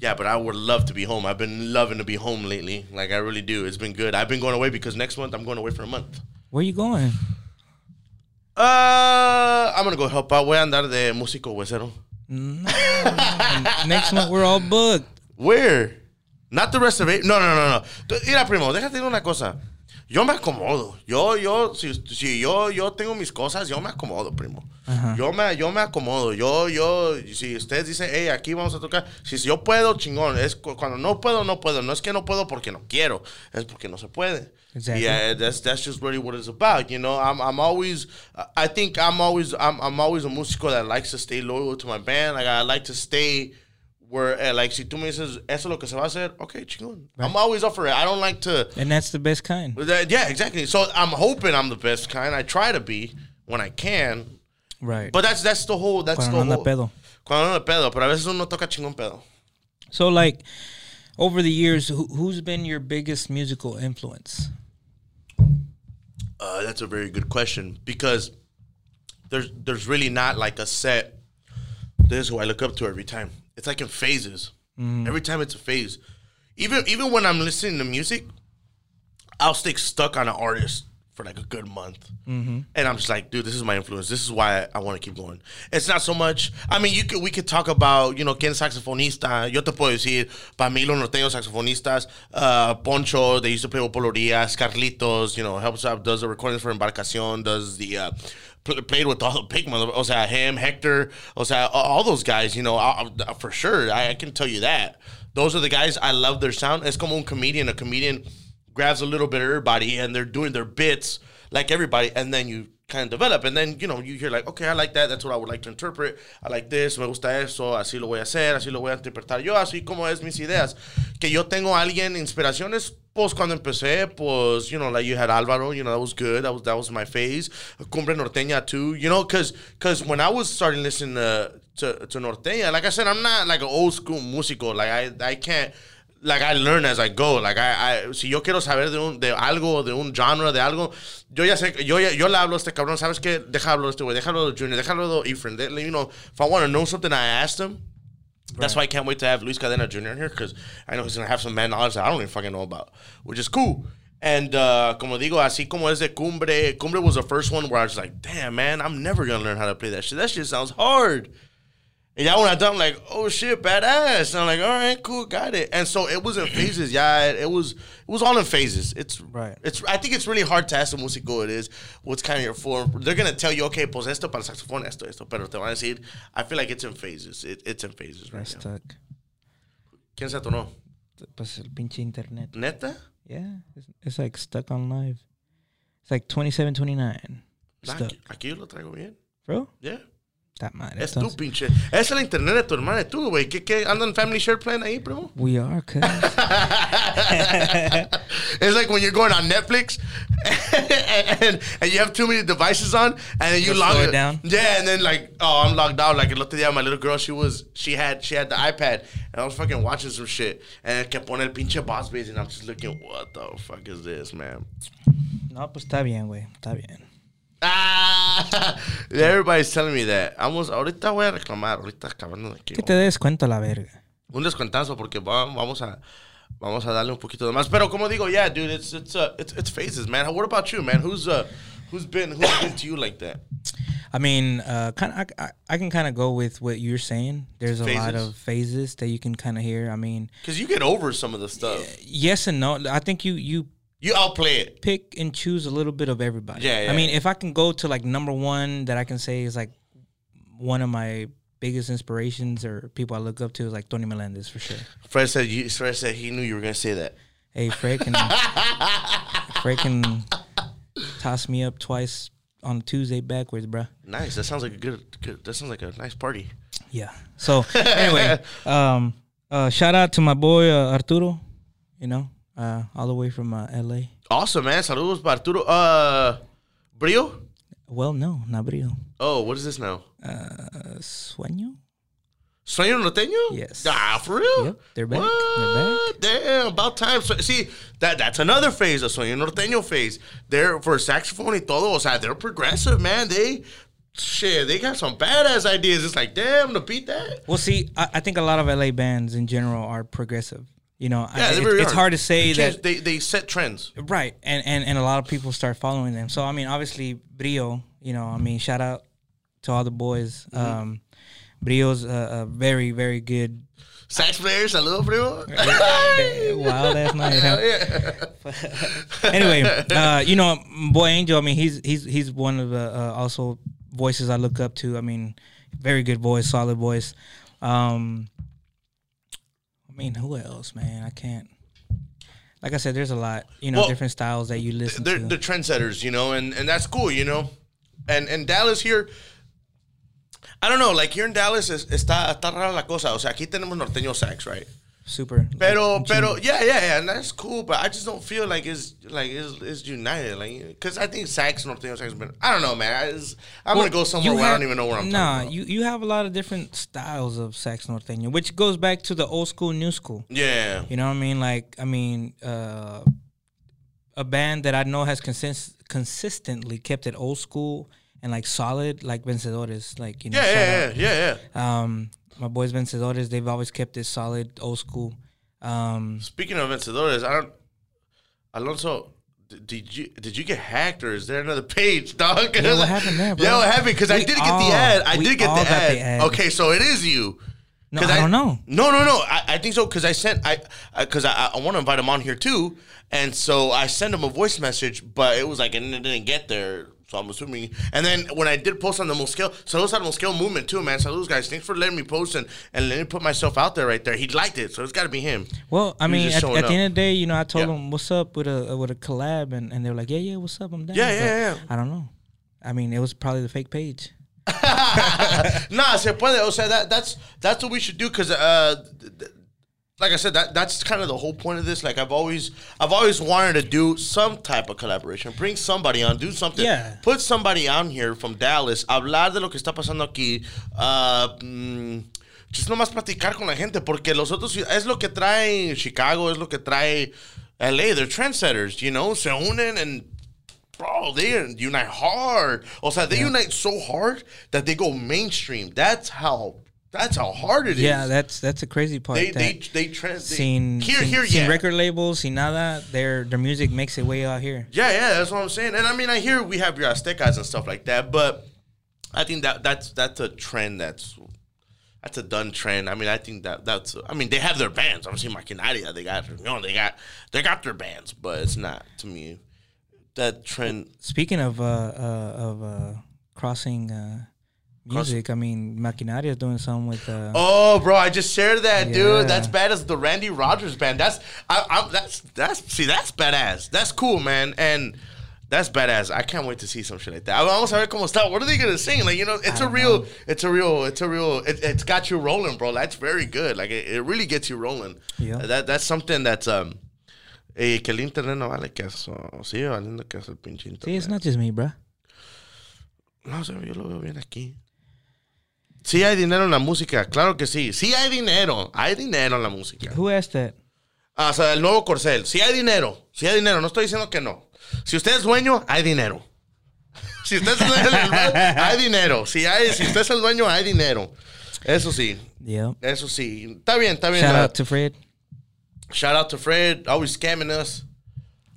Yeah, but I would love to be home. I've been loving to be home lately. Like I really do. It's been good. I've been going away because next month I'm going away for a month. Where are you going? Uh, I'm gonna go help out. Voy a andar de músico huesero. No. Next month we're all booked. Where? Not the it. No, no, no, no. Mira, primo, déjate de una cosa. Yo me acomodo. Yo, yo, si, si yo, yo tengo mis cosas, yo me acomodo, primo. Yo me, yo me acomodo. Yo, yo, si ustedes dicen, hey, aquí vamos a tocar. Si, si yo puedo, chingón. Es cu- cuando no puedo, no puedo. No es que no puedo porque no quiero. Es porque no se puede. Exactly. Yeah, that's that's just really what it's about. You know, I'm I'm always I think I'm always I'm I'm always a músico that likes to stay loyal to my band. Like I like to stay where eh, like si tú me dices eso es lo que se va a hacer, okay, chingón. I'm always up for it. I don't like to And that's the best kind. that- yeah, exactly. So I'm hoping I'm the best kind. I try to be when I can. Right. But that's that's the whole that's Cuando the whole. pedo. Cuando anda pedo, pero a veces uno toca chingón pedo. So like over the years, who, who's been your biggest musical influence? Uh, that's a very good question because there's there's really not like a set. This is who I look up to every time. It's like in phases. Mm. Every time it's a phase. Even even when I'm listening to music, I'll stay stuck on an artist for like a good month, and I'm just like, dude, this is my influence. This is why I, I want to keep going. It's not so much. I mean, you could we could talk about you know quién saxofonista. Yo te puedo decir, para mí los norteños saxofonistas, uh, Poncho, they used to play with Polo Diaz, Carlitos, you know, helps out, does the recordings for Embarcación, does the uh, pl- played with all the big mother, o sea, him, Hector, o sea, all, all those guys, you know, I, I- for sure, I, I can tell you that. Those are the guys I love their sound. It's como un comedian. A comedian grabs a little bit of everybody and they're doing their bits like everybody, and then you kind of develop, and then you know you hear like, okay, I like that. That's what I would like to interpret. I like this. Me gusta eso. Así lo voy a hacer. Así lo voy a interpretar yo. Así como es mis ideas. Que yo tengo alguien inspiraciones. Pues cuando empecé, pues you know, like you had Alvaro, you know, that was good. That was that was my phase. Cumbre Norteña too, you know, because because when I was starting listening to, to to Norteña, like I said, I'm not like an old school musical Like I I can't like I learn as I go. Like I, I si yo quiero saber de un de algo, de un genre, de algo, yo ya sé, yo ya, yo le hablo a este cabrón, ¿sabes qué? Déjalo este güey, déjalo Junior, déjalo Efren. You know, if I want to know something, I asked him. That's why I can't wait to have Luis Cadena Jr. here because I know he's gonna have some man knowledge that I don't even fucking know about, which is cool. And uh, como digo, así como es de Cumbre, Cumbre was the first one where I was like, damn man, I'm never gonna learn how to play that shit. That shit sounds hard. And yeah, when I done, I'm like, oh shit, badass. And I'm like, all right, cool, got it. And so it was in phases. Yeah, it, it was it was all in phases. It's Right. It's I think it's really hard to ask a músico it is what's kind of your form. They're gonna tell you, okay, pues esto para saxofón, esto, esto. Pero te van a decir, I feel like it's in phases. It, it's in phases right That's now. stuck. ¿Quién se atonó? Pues el pinche internet. ¿Neta? Yeah, it's, it's like stuck on live. It's like 27, 29. Nah, Stuck. aquí, aquí yo lo traigo bien. Bro, Yeah. That man. Es tu pinche. Es la internet de tu hermana y tú, güey. ¿Qué, qué? ¿Andan Family Share Plan ahí, primo? We are, cuz. It's like when you're going on Netflix and, and you have too many devices on and then you Just log it down? Yeah, and then like, oh, I'm logged out. Like el otro día, my little girl, she was, she had, she had the iPad and I was fucking watching some shit and que pone el pinche boss bass and I'm just looking, what the fuck is this, man? no, pues está bien, güey. Está bien. Ah, everybody's telling me that. Vamos, ahorita voy a reclamar, ahorita acabando de aquí. Que te des cuenta la verga. un descuentazo porque va- vamos a vamos a darle un poquito de más. Pero como digo, yeah, dude, it's it's uh, it's, it's phases, man. What about you, man? Who's uh who's been who's been to you like that? I mean, uh, kind of, I, I, I can kind of go with what you're saying. There's a lot of phases that you can kind of hear. I mean, Because you get over some of the stuff. yes and no. I think you you You outplay it. pick and choose a little bit of everybody. Yeah, yeah, I mean, if I can go to like number one that I can say is like one of my biggest inspirations or people I look up to is like Tony Melendez for sure. Fred said you. Fred said he knew you were gonna say that. Hey, Fred can Fred can toss me up twice on Tuesday backwards, bruh. Nice. That sounds like a good. good that sounds like a nice party. Yeah. So anyway, um, uh, shout out to my boy uh, Arturo. You know, uh, all the way from uh, L.A. Awesome, man. Saludos Arturo. Uh, Brio. Well, no, not Brio. Oh, what is this now? Uh, Sueño. Sueño Norteño? Yes. Ah, for real? Yep, they're back. What? Damn, about time. So, see, that that's another phase, a Sueño Norteño phase. They're for saxophone y todo, o sea, they're progressive, man. They shit, they got some badass ideas. It's like, damn, to beat that. Well, see, I, I think a lot of LA bands in general are progressive. You know, Yeah, they it- really it's are. hard to say They that they they set trends. right, and, and and a lot of people start following them. So I mean, obviously Brio, you know, I mean, shout out to all the boys. Mm-hmm. Um, Brio's a, a very very good Sax players, hello, primo. wild ass night. huh? yeah. anyway, uh, you know, Boy Angel. I mean, he's he's he's one of the uh, also voices I look up to. I mean, very good voice, solid voice. Um, I mean, who else, man? I can't. Like I said, there's a lot. You know, Well, different styles that you listen they're to. they're trendsetters, you know, and and that's cool, you know. And and Dallas here, I don't know, like here in Dallas es, está está rara la cosa. O sea, aquí tenemos norteño sax, right? Super. Pero, like, pero, yeah, yeah, yeah, and that's cool. But I just don't feel like it's like it's, it's united, like because I think Sax Norteño Sax, but I don't know, man. I just, I'm Well, gonna go somewhere where I don't even know where I'm. Nah, you you have a lot of different styles of sax norteño, which goes back to the old school, new school. yeah, You know what I mean? Like, I mean, uh, a band that I know has consist- consistently kept it old school and like solid, like Vencedores. Like, you know, yeah, yeah, yeah, yeah, yeah. Um, my boys Vencedores, they've always kept it solid, old school. Um, Speaking of vencedores, I don't. Alonso, did you did you get hacked or is there another page, dog? Yeah, what happened there, bro? Yeah, what happened? Because I did get the ad. I did get the ad. the ad. Okay, so it is you. no, 'Cause I, don't know. No, no, no. I, I think so because I sent I because I, I, want to invite him on here too, and so I sent him a voice message, but it was like and it didn't get there. So I'm assuming. And then when I did post on the Mosqueo, saludos al Mosqueo movement too, man. Saludos guys. Thanks for letting me post and, and letting me put myself out there right there. He liked it, so it's got to be him. Well, I mean, at, at the up. end of the day, you know, I told Yeah. them what's up with a with a collab, and, and they were like, yeah, yeah, what's up? I'm down. Yeah, yeah, yeah. I don't know. I mean, it was probably the fake page. nah, se puede. O sea, that, that's that's what we should do because, uh, th- th- like I said, that that's kind of the whole point of this. Like I've always, I've always wanted to do some type of collaboration, bring somebody on, do something, Yeah. put somebody on here from Dallas, hablar de lo que está pasando aquí. Uh, mm, just nomás platicar con la gente porque los otros es lo que trae Chicago, es lo que trae LA. They're trendsetters, you know, se unen and bro, they unite hard. O sea, they unite so hard that they go mainstream. That's how. That's how hard it is. Yeah, that's that's a crazy part. they that they they trans. they- sin, here sin, here sin yeah. record labels, sin nada, their their music makes it way out here. Yeah, yeah, that's what I'm saying. And I mean, I hear we have your Aztecas and stuff like that, but I think that that's that's a trend that's that's a done trend. I mean, I think that that's. I mean, they have their bands. I'm seeing Maquinaria. They got you know they got they got their bands, but it's not to me that trend. Speaking of uh, uh of uh crossing uh music, I mean, Maquinaria is doing something with uh Oh, bro, I just shared that, Yeah. dude. That's bad as The Randy Rogers band. That's I, I that's that's see that's badass. That's cool, man, and that's badass. I can't wait to see some shit like that. I almost heard como está. What are they gonna sing? Like you know, it's a real, know. it's a real, it's a real. It, it's got you rolling, bro. That's very good. Like it, it really gets you rolling. Yeah. That that's something that's um. Eh, que el internet no vale queso. Sigue valiendo queso el pinche internet. See, it's not just me, bro. No sé, yo lo veo bien aquí. Sí hay dinero en la música, claro que sí. Sí hay dinero, hay dinero en la música. Who asked that? Ah, o sea, el nuevo Corcel, sí hay dinero, sí hay dinero, no estoy diciendo que no. Si usted es dueño, hay dinero. Si usted es el dueño, hay dinero. Si, hay, si usted es el dueño, hay dinero. Eso sí, Yeah. eso sí. Está bien, está bien. Shout out to Fred. Shout out to Fred, always scamming us.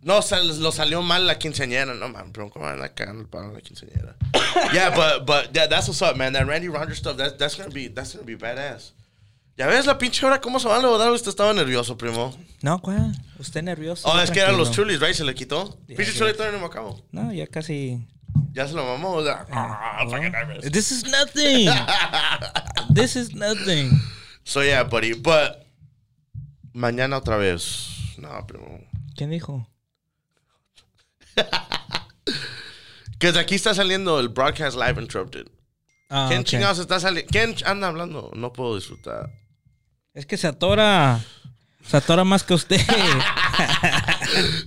No, sal- lo salió mal la quinceañera. No, man, bro, ¿cómo van a cagar el palo la quinceañera? yeah, but, but that, that's what's up, man. That Randy Rogers stuff, that, that's gonna be, that's gonna be badass. Ya ves la pinche hora cómo se van a lograr. Usted estaba nervioso, primo. No, ¿cuál? Usted nervioso. Oh, es que eran los chulis, right? Se le quitó. Yeah, pinche yeah. chuli todavía no me acabo. No, ya casi. Ya se lo mamó. o sea, I'm fucking nervous. This is nothing. this is nothing. So yeah, buddy. But mañana otra vez. No, primo. ¿Quién dijo? Que de aquí está saliendo el broadcast live interrupted. Ah, ¿Quién ok. chingados está saliendo? ¿Quién anda hablando? No puedo disfrutar. Es que se atora. Se atora más que usted.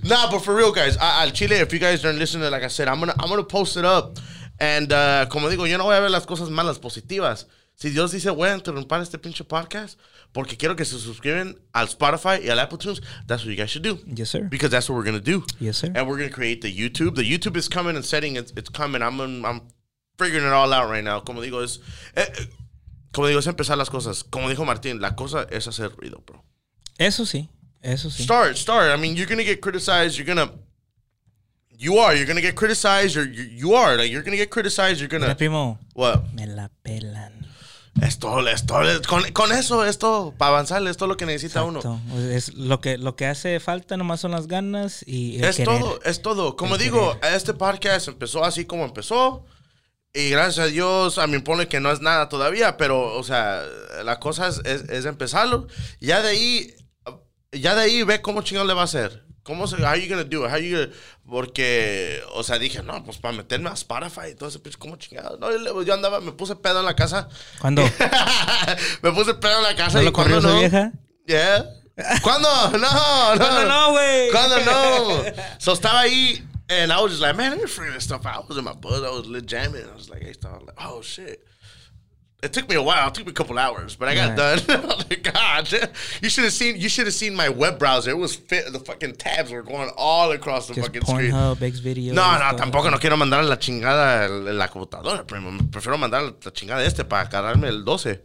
Nah, but for real, guys, al Chile, if you guys aren't listening, like I said, I'm gonna, I'm gonna post it up. And uh, como digo, yo no voy a ver las cosas malas, positivas. Si Dios dice, voy a interrumpir este pinche podcast porque quiero que se suscriben al Spotify y al Apple Tunes, that's what you guys should do. yes, sir. Because that's what we're gonna do. Yes, sir. And we're gonna create the YouTube. The YouTube is coming and setting. It's, it's coming. I'm I'm figuring it all out right now. Como digo es, eh, eh, como digo es empezar las cosas. Como dijo Martín, la cosa es hacer ruido, bro. Eso sí. Eso sí. Start, start. I mean, you're gonna get criticized. You're gonna, you are. You're gonna get criticized. Or you, you are. Like you're gonna get criticized. You're Mira, gonna primo. what? Me la pelan. Esto, esto, con, con eso, esto para avanzar, esto es lo que necesita uno. Exacto. Es lo que lo que hace falta nomás son las ganas y el Es querer. todo, es todo. Como El digo, este podcast empezó así como empezó. Y gracias a Dios, a mí pone que no es nada todavía, pero, o sea, la cosa es, es, es empezarlo. Ya de ahí, ya de ahí ve cómo chingón le va a hacer. ¿Cómo se, how you gonna do it? How you gonna- porque, o sea, dije, no, pues para meterme a Spotify y todo ese, pues, ¿cómo chingado? No, yo, andaba, me puse pedo en la casa. ¿Cuándo? me puse pedo en la casa ¿No y lo corrió cuando su no. vieja? Yeah. ¿Cuándo? No, no. No, no, güey. ¿Cuándo no? So estaba ahí, and I was just like, man, me figure this stuff out. I was in my buzz. I was lit jamming. I was like, hey, stop. like, oh, shit. It took me a while. It took me a couple hours, but I got Right. done. Oh, like, God, you should have seen. You should have seen my web browser. It was fit. The fucking tabs were going all across the Just fucking screen. Pornhub, X videos. No, no, tampoco no quiero mandar la chingada la computadora, primo. Prefiero mandar la chingada este para cargarme el 12.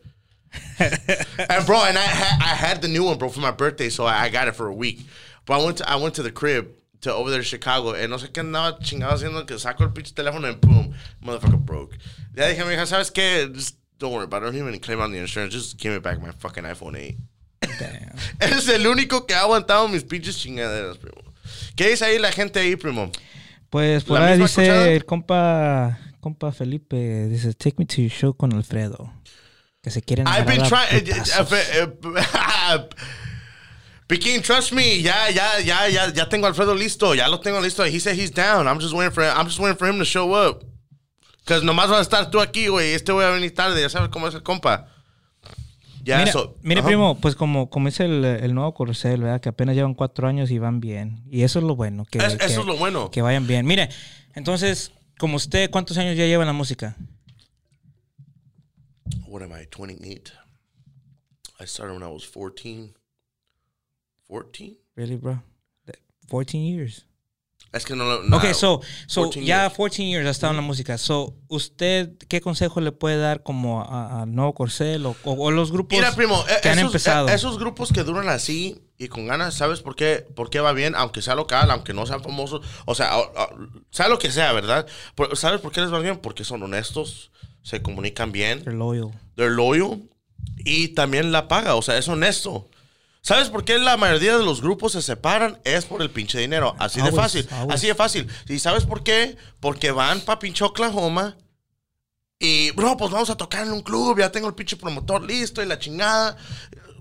and bro, and I had I had the new one, bro, for my birthday, so I, I got it for a week. But I went to I went to the crib to over there in Chicago, and no sé qué andaba chingado haciendo que saco el pinche teléfono and boom, motherfucker broke. Ya dije, mija, ¿sabes qué? Just don't worry about it. I don't even claim on the insurance. Just give me back my fucking iPhone 8. Damn. Es el único que ha aguantado mis pinches chingaderas, primo. ¿Qué dice ahí la gente ahí, primo? Pues por ¿La ahí dice escuchada? el compa, compa Felipe, dice, take me to your show con Alfredo. Que se quieren I've been agarrar a trying. Eh, eh, putazos. Eh, Piquín, trust me. Ya, ya, ya, ya, ya tengo Alfredo listo. Ya lo tengo listo. He said he's down. I'm just waiting for. I'm just waiting for him to show up. Cause nomás vas a estar tú aquí, güey. Este voy a venir tarde. Ya sabes cómo es el compa. Ya, mira, so- mira, primo, pues como, como es el, el nuevo Corcel, ¿verdad? Que apenas llevan cuatro años y van bien. Y eso es lo bueno. Que, Es- que- eso es lo bueno. Que vayan bien. Mire, entonces, como usted, ¿cuántos años ya lleva en la música? What am I? 28. I started when I was 14. 14? Really, bro? 14 years. Es que no lo. no, Ok, so, so 14 ya years. 14 years ha estado en la música. So, ¿usted qué consejo le puede dar como a- al nuevo Corcel o, o- o los grupos Mira, primo, eh, que han esos, empezado? esos grupos que duran así y con ganas, ¿sabes por qué? ¿Por qué va bien? Aunque sea local, aunque no sean famosos, o sea, o- sea lo que sea, ¿verdad? Por- ¿Sabes por qué les va bien? Porque son honestos, se comunican bien, They're loyal. they're loyal y también la paga, o sea, es honesto. ¿Sabes por qué la mayoría de los grupos se separan? Es por el pinche dinero. Así de fácil. Así de fácil. ¿Y sabes por qué? Porque van pa' pinche Oklahoma y, bro, pues vamos a tocar en un club. Ya tengo el pinche promotor listo y la chingada.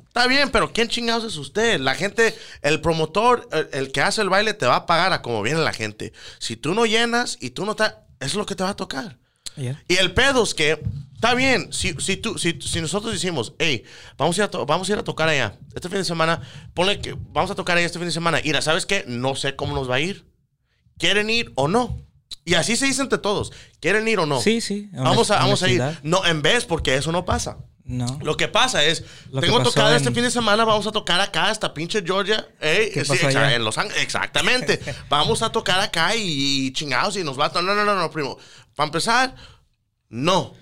Está bien, pero ¿quién chingados es usted? La gente, el promotor, el, el que hace el baile te va a pagar a como viene la gente. Si tú no llenas y tú no estás, es lo que te va a tocar. Yeah. Y el pedo es que, está bien, si, si, tú, si, si nosotros decimos, hey, vamos a, ir a to- vamos a ir a tocar allá, este fin de semana, ponle que vamos a tocar allá este fin de semana, y ¿sabes qué? No sé cómo nos va a ir. ¿Quieren ir o no? Y así se dice entre todos, ¿quieren ir o no? Sí, sí. Vamos a, vamos a ir. honestidad. No, en vez, porque eso no pasa. No. Lo que pasa es, Lo que tengo pasó tocada este en- fin de semana, vamos a tocar acá, esta pinche Georgia. Ey, ¿Qué sí, pasó exa- allá? en Los Ángeles, exactamente. vamos a tocar acá y, chingados y nos va a... No, no, no, no, primo. Para empezar, no.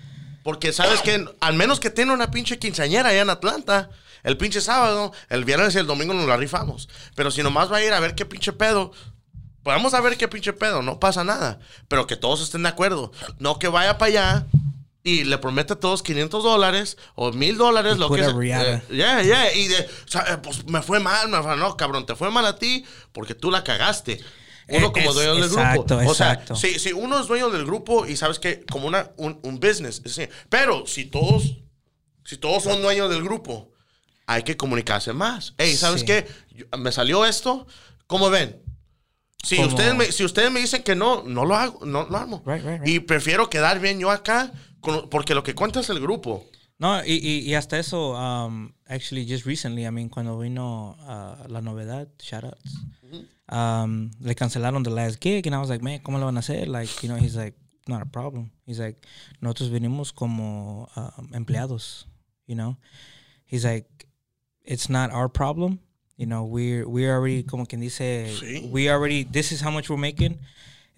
Porque sabes que, al menos que tiene una pinche quinceañera allá en Atlanta, el pinche sábado, el viernes y el domingo nos la rifamos. Pero si nomás va a ir a ver qué pinche pedo, vamos a ver qué pinche pedo, no pasa nada. Pero que todos estén de acuerdo. No que vaya para allá y le promete a todos 500 dólares o 1000 dólares, lo que sea. Eh, Ya, ya. Y de, o sea, eh, pues me fue mal, me fue, no, cabrón, te fue mal a ti porque tú la cagaste. Uno Eh, como es- dueño del exacto, grupo. O sea, exacto. si, si uno es dueño del grupo y sabes que como una, un, un business, es así. pero si todos, si todos son dueños del grupo, hay que comunicarse más. Hey, ¿sabes Sí. qué? Yo- me salió esto, ¿cómo ven? Si Como- ustedes, me, si ustedes me dicen que no, no lo hago, no lo armo. Right, right, right. Y prefiero quedar bien yo acá, con- porque lo que cuenta es el grupo. No, y, y, y hasta eso, um, actually, just recently, I mean, cuando vino uh, la novedad, shoutouts, um, le cancelaron the last gig, and I was like, man, ¿cómo lo van a hacer? Like, you know, he's like, not a problem. He's like, nosotros venimos como um, empleados, you know? He's like, it's not our problem. You know, we're, we're already, como quien dice, Sí. we already, this is how much we're making.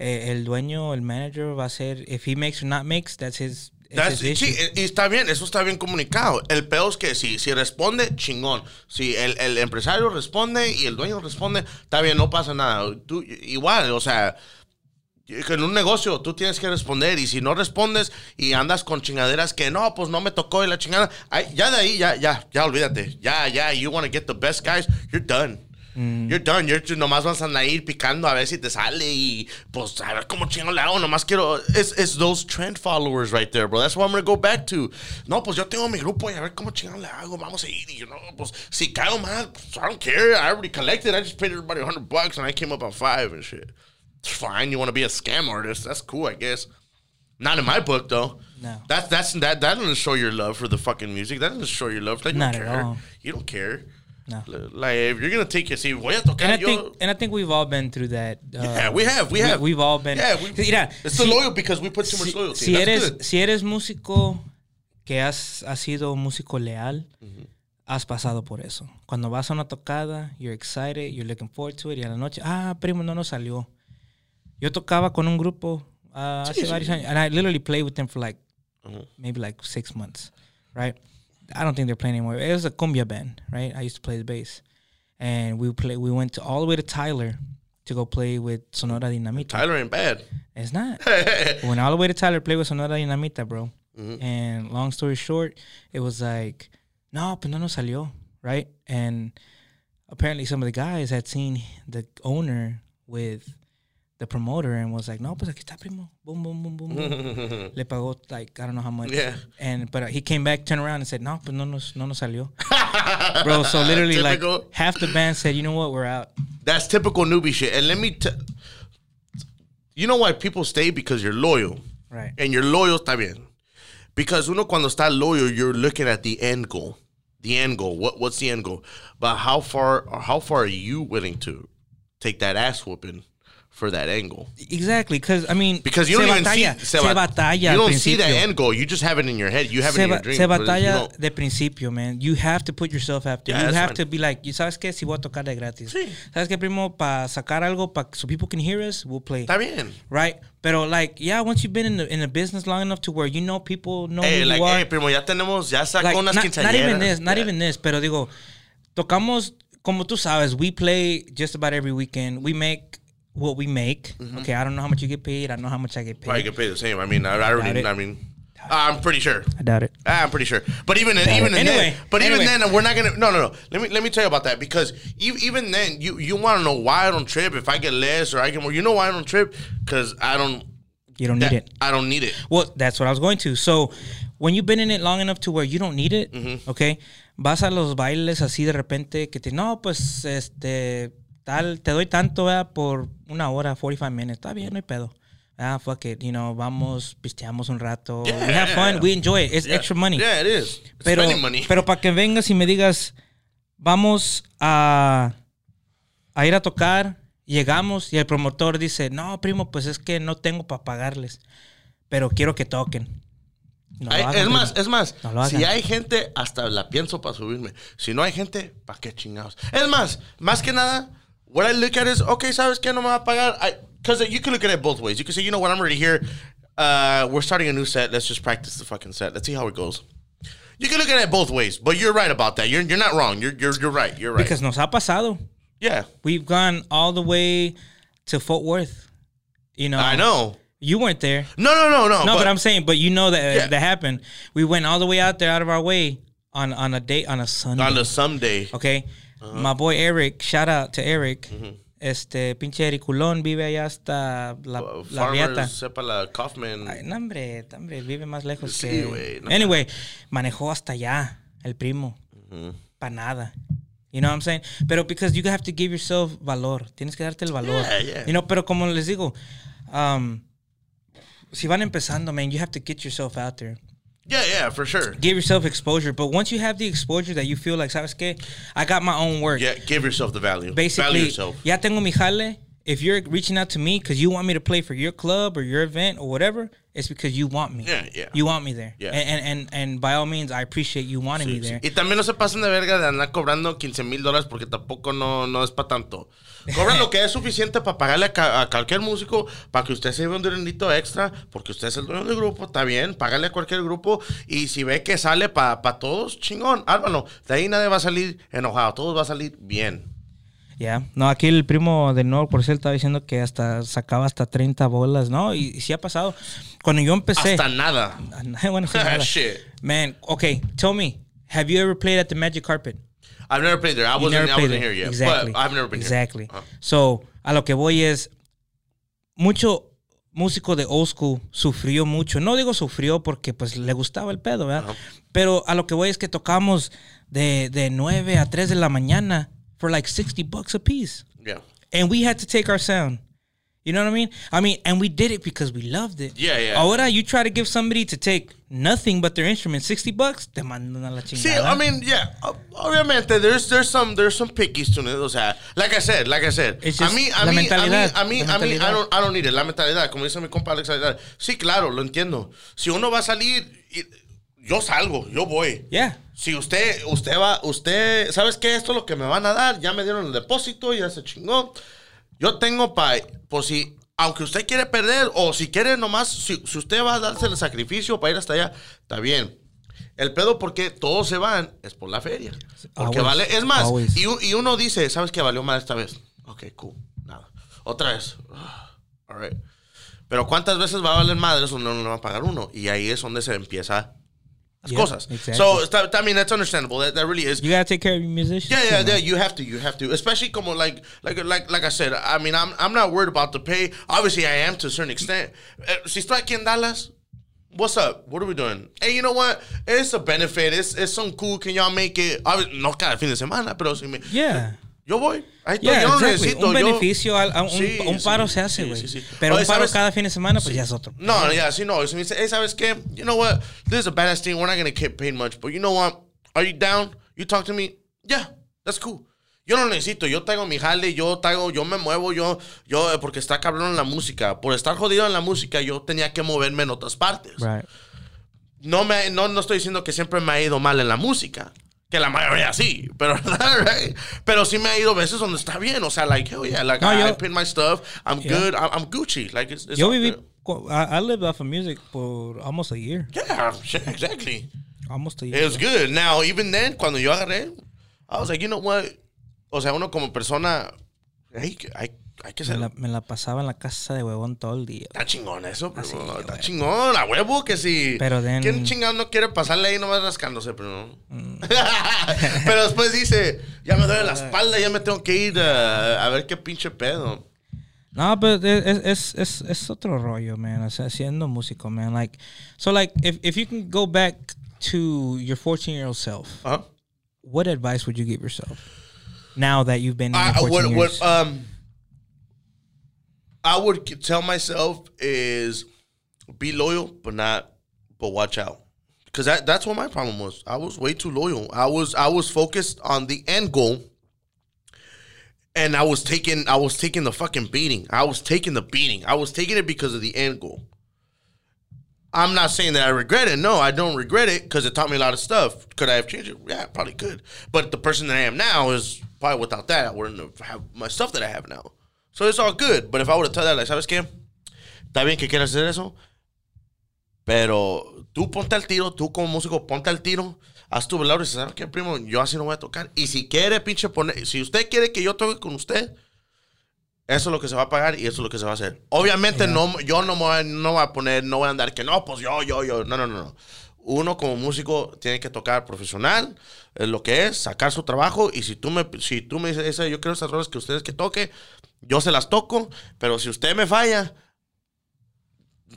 Eh, el dueño, el manager va a ser, if he makes or not makes, that's his, That's- his sí, y está bien, eso está bien comunicado. El peor es que si, si responde, chingón. Si el, el empresario responde y el dueño responde, está bien, no pasa nada. Tú, igual, o sea, en un negocio tú tienes que responder y si no respondes y andas con chingaderas que no, pues no me tocó y la chingada, ay, ya de ahí, ya, ya, ya olvídate. Ya, ya, you want to get the best guys, you're done. Mm. You're done. You're just- nomás vas a andar ir picando a ver si te sale y pues a ver cómo chingo le hago. Nomás quiero. It's, it's those trend followers right there, bro. That's what I'm gonna go back to. No, pues yo tengo mi grupo y a ver cómo chingo le hago. Vamos a ir y you know, pues si caigo mal, pues, I don't care. I already collected. I just paid everybody 100 bucks and I came up on five and shit. It's fine. You want to be a scam artist? That's cool, I guess. Not in my book though. No. That's that's that that doesn't show your love for the fucking music. That doesn't show your love. Like, you Not don't care. You don't care. No. Like, if you're gonna take it, si voy a tocar And I yo. think, and I think we've all been through that. Uh, yeah, we have, we have. We've all been. Yeah, we, Mira, it's si- the loyal because we put too much loyalty. si That's eres, good. si eres músico que has, has sido músico leal, Mm-hmm. has pasado por eso. Cuando vas a una tocada, you're excited, you're looking forward to it, y a la noche, ah, primo, no nos salió. Yo tocaba con un grupo uh, hace sí, varios años, and I literally played with them for like Ujú. maybe like six months, right? I don't think they're playing anymore. It was a cumbia band, right? I used to play the bass, and we play. We went to all the way to Tyler to go play with Sonora Dinamita. Tyler ain't bad. It's not. we went all the way to Tyler to play with Sonora Dinamita, bro. Mhm. And long story short, it was like, no, pues no nos salió, right? And apparently some of the guys had seen the owner with the promoter and was like, no, pues aquí está, primo. Boom, boom, boom, boom, boom. Le pagó like I don't know how much. Yeah. And but he came back, turned around, and said, "No, pues no nos no nos salió." Bro, so literally like half the band said, "You know what? We're out." That's typical newbie shit. And let me tell you know why people stay because you're loyal. Right. And you're loyal está bien. Because uno cuando está loyal, you're looking at the end goal. The end goal. What what's the end goal? But how far or how far are you willing to take that ass whooping for that goal? Exactly, because I mean, Because you don't even batalla, see se batalla You don't see that end goal. You just have it in your head. You have it in your dream. se batalla de principio, man. You have to put yourself after. Yeah, you have fine. to be like, you sabes qué, si voy a tocar de gratis. Sí. Sabes qué, primo, para sacar algo, pa, so people can hear us, we'll play. Está bien. Right? Pero like, yeah, once you've been in the in the business long enough to where you know people know Hey, who like, you are. hey, primo, ya tenemos, ya sacó like, unas not, not even this, not Yeah. even this, pero digo, tocamos, como tú sabes, we play just about every weekend. We make what we make. Okay, I don't know how much you get paid. I know how much I get paid. I get paid the same. I mean, I, I already, it. I mean, I'm pretty sure. I doubt it. I'm pretty sure. But even even Anyway, then, but even then, we're not gonna. No, no, no. Let me let me tell you about that because e- even then, you you want to know why I don't trip if I get less or I get more. You know why I don't trip? Because I don't. You don't need that- it. I don't need it. Well, that's what I was going to. So, when you've been in it long enough to where you don't need it, Mm-hmm. okay, vas a los bailes así de repente que te, no, pues, este, tal, te doy tanto, ¿verdad? Por una hora, 45 minutes. Está bien, no hay pedo. Ah, fuck it, you know, vamos, pisteamos un rato. Yeah, we have fun, we enjoy it. It's Yeah. extra money. Yeah, it is. It's pero, money. pero para que vengas y me digas, vamos a, a ir a tocar, llegamos y el promotor dice, no, primo, pues es que no tengo para pagarles, pero quiero que toquen. No Hay- hagan, es primo. más, es más. No si hay gente, hasta la pienso para subirme. Si no hay gente, ¿para qué chingados? Es más, más que nada, what I look at is, okay, ¿sabes qué? No me va a pagar. Because you can look at it both ways. You can say, you know what, I'm already here. Uh, we're starting a new set. Let's just practice the fucking set. Let's see how it goes. You can look at it both ways, but you're right about that. You're, you're not wrong. You're, you're, you're right. You're right. Because nos ha pasado. yeah, We've gone all the way to Fort Worth. You know, I know. You weren't there. No, no, no, no. No, but, I'm saying, but you know that Yeah. that happened. We went all the way out there, out of our way, on on a date on a Sunday. on the someday. Okay. My boy Eric, shout out to Eric. Este, pinche Ericulón vive allá hasta la, Uh, la Riata. sepa la Kaufman. Ay, no, hombre, no, hombre, vive más lejos Sí, que... no anyway, manejó hasta allá, el primo. Pa' nada. You know what I'm saying? Pero because you have to give yourself valor. Tienes que darte el valor. Yeah, yeah. You know, pero como les digo, um, si van empezando, man, you have to get yourself out there. Yeah, yeah, for sure. Give yourself exposure. But once you have the exposure that you feel like, ¿sabes qué? I got my own work. Yeah, give yourself the value. Basically, value yourself. ya tengo mi jale. If you're reaching out to me because you want me to play for your club or your event or whatever, it's because you want me. Yeah, yeah. You want me there. Yeah. And, and, and, and by all means, I appreciate you wanting me there. Y también no se pasen de verga de andar cobrando 15 mil dólares porque tampoco no, no es para tanto. Cobran lo que es suficiente para pagarle a, a cualquier músico para que usted se lleve un dinerito extra porque usted es el dueño del grupo, está bien, págale a cualquier grupo y si ve que sale para todos, chingón, hágalo. De ahí nadie va a salir enojado, todos va a salir bien. Ya. No, aquí el primo de nuevo, por ser estaba diciendo que hasta sacaba hasta 30 bolas, ¿no? Y, y sí ha pasado. Cuando yo empecé. Hasta nada. bueno, sí, nada. Shit. Man, okay, tell me, have you ever played at the Magic Carpet? I've never played there. I wasn't, never I played wasn't there. here yet. Exactly. But I've never been exactly. here. Uh. So, a lo que voy es, mucho músico de old school sufrió mucho. No digo sufrió porque pues le gustaba el pedo, ¿verdad? Pero a lo que voy es que tocamos de, de 9 a 3 de la mañana for like 60 bucks a piece. Yeah. And we had to take our sound. You know what I mean? I mean, and we did it because we loved it. Yeah, yeah. Ahora you try to give somebody to take nothing but their instrument, sixty bucks, te mandan a la See, chingada. I mean, yeah, obviamente there's there's some there's some pickies to it. O sea, like I said, like I said, It's a just mí, a la mí, a mentalidad, a mí, a mí, I don't, I don't need it. La mentalidad, como dice mi compa Alex Aguilar. Sí, claro, lo entiendo. Si uno va a salir, yo salgo, yo voy. yeah. Si usted, usted va, usted, ¿sabes qué? Esto es lo que me van a dar. Ya me dieron el depósito, ya se chingó. Yo tengo para, por si, aunque usted quiere perder o si quiere nomás, si, si usted va a darse el sacrificio para ir hasta allá, está bien. El pedo porque todos se van es por la feria. Porque Always, vale, es más, y, uno dice, ¿sabes qué? Valió mal esta vez. Ok, cool, nada. Otra vez. All right. Pero ¿cuántas veces va a valer madre eso no lo va a pagar uno? Y ahí es donde se empieza las Yeah, cosas. exactly. So, I mean, that's understandable. That, that really is. You gotta take care of your musicians. Yeah, yeah, yeah. You have to, you have to. Especially como like, like, like, like I said. I mean, I'm, I'm not worried about the pay. Obviously, I am to a certain extent. Eh, si estoy aquí en Dallas, what's up? What are we doing? Hey, you know what? It's a benefit. It's, it's some cool. Can y'all make it? Obvi- No cada fin de semana, pero si me, Yeah. Yo voy. Ahí estoy. Yeah, yo no exactly. necesito. Un yo- beneficio, al- a un, Sí, un paro sí, se hace, sí, güey. sí, sí. Pero Oye, un paro ¿sabes? cada fin de semana, pues ya es otro. No, yeah, see, no. Si me dice, hey, ¿sabes qué? You know what? This is a badass thing. We're not going to get paid much. But you know what? Are you down? You talk to me? Yeah, that's cool. Yo no necesito. Yo traigo mi jale. Yo traigo, yo me muevo. Yo, yo, eh, porque está cabrón en la música. Por estar jodido en la música, yo tenía que moverme en otras partes. Right. No, me, no, no estoy diciendo que siempre me ha ido mal en la música. Que la mayoría sí. Pero, right? pero sí me ha ido veces donde está bien. O sea, like, hell yeah. Like, No, I, yo- I paid my stuff. I'm Yeah. good. I'm, I'm Gucci. Like, it's, it's Yo viví, I, I lived off of music for almost a year. Yeah, exactly. Almost a year. It was good. Now, even then, cuando yo agarré, I was like, you know what? O sea, uno como persona, hay, que- hay, que me, ser. la, me la pasaba en la casa de huevón todo el día. Está chingón eso, pero Así, está güey. chingón, a huevo que sí. Pero then- ¿Quién chingado no quiere pasarle ahí nomás rascándose, pero no? Mm. pero después dice, ya me duele la espalda, ya me tengo que ir uh, a ver qué pinche pedo. No, pero es, es, es, es otro rollo, man. O sea, siendo músico, man. Like, so like, if, if you can go back to your 14 year old self, Ajá. what advice would you give yourself now that you've been in I, your 14 what, years? what, um, I would tell myself is be loyal, but not, but watch out. Because that, that's what my problem was. I was way too loyal. I was I was focused on the end goal, and I was taking I was taking the fucking beating. I was taking the beating. I was taking it because of the end goal. I'm not saying that I regret it. No, I don't regret it because it taught me a lot of stuff. Could I have changed it? Yeah, probably could. But the person that I am now is probably without that, I wouldn't have my stuff that I have now. So it's all good. But if I would have told that, like, ¿sabes qué? Está bien que quieras hacer eso, pero tú ponte al tiro, tú como músico, ponte al tiro, haz tu velado y dices, ¿sabes qué, primo? Yo así no voy a tocar. Y si quiere, pinche, poner, si usted quiere que yo toque con usted, eso es lo que se va a pagar y eso es lo que se va a hacer. Obviamente no, yo no me voy, a- no voy a poner, no voy a andar que no, pues yo, yo, yo. No, no, no, no. Uno como músico tiene que tocar profesional, es lo que es, sacar su trabajo y si tú me, si tú me dices, "Esa, yo quiero esas rolas que ustedes que toque, yo se las toco, pero si usted me falla,